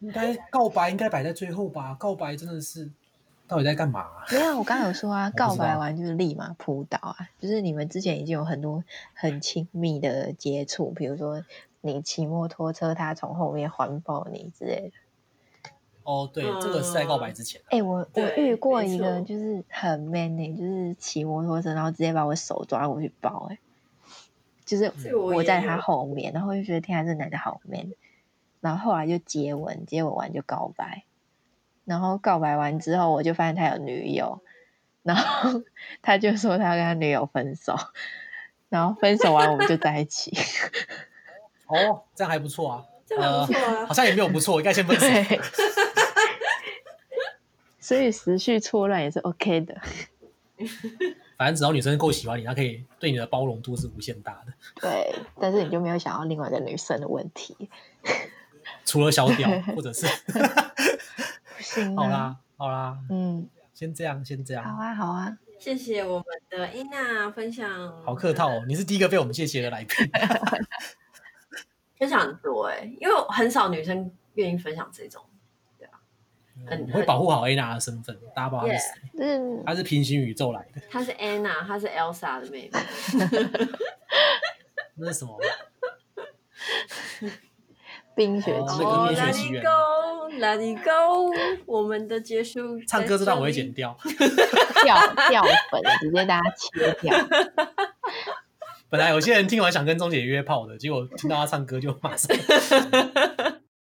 应该告白应该摆在最后吧？告白真的是到底在干嘛啊？没有，我刚刚有说啊，告白完就是立马扑倒啊，就是你们之前已经有很多很亲密的接触，比如说你骑摩托车，他从后面环抱你之类的。哦，对，这个是在告白之前。哎、欸，我我遇过一个，就是很 man 的、欸，就是骑摩托车，然后直接把我手抓过去抱、欸，哎，就是我在他后面，然后就觉得天啊，这男的好 man。然后后来就接吻，接吻完就告白，然后告白完之后，我就发现他有女友，然后 他就说他要跟他女友分手，然后分手完我们就在一起。哦，这样还不错啊，这样不错啊、呃，好像也没有不错，应该先分手。所以时序错乱也是 OK 的，反正只要女生够喜欢你，她可以对你的包容度是无限大的。对，但是你就没有想到另外一个女生的问题，除了小屌，或者是不行、啊。好啦，好啦，嗯，先这样，先这样。好啊，好啊，谢谢我们的伊娜分享。好客套哦，你是第一个被我们谢谢的来宾，分享很多哎、欸，因为很少女生愿意分享这种。嗯、我会保护好 Anna 的身份，大家不知道她是谁。嗯，她是平行宇宙来的。她是 Anna，她是 Elsa 的妹妹。那是什么？冰雪奇缘。哦，冰雪奇缘。Let it go，Let it go，我们的结束。唱歌这段我会剪掉，掉掉粉，直接大家切掉。本来有些人听完想跟钟姐约炮的，结果听到她唱歌就马上。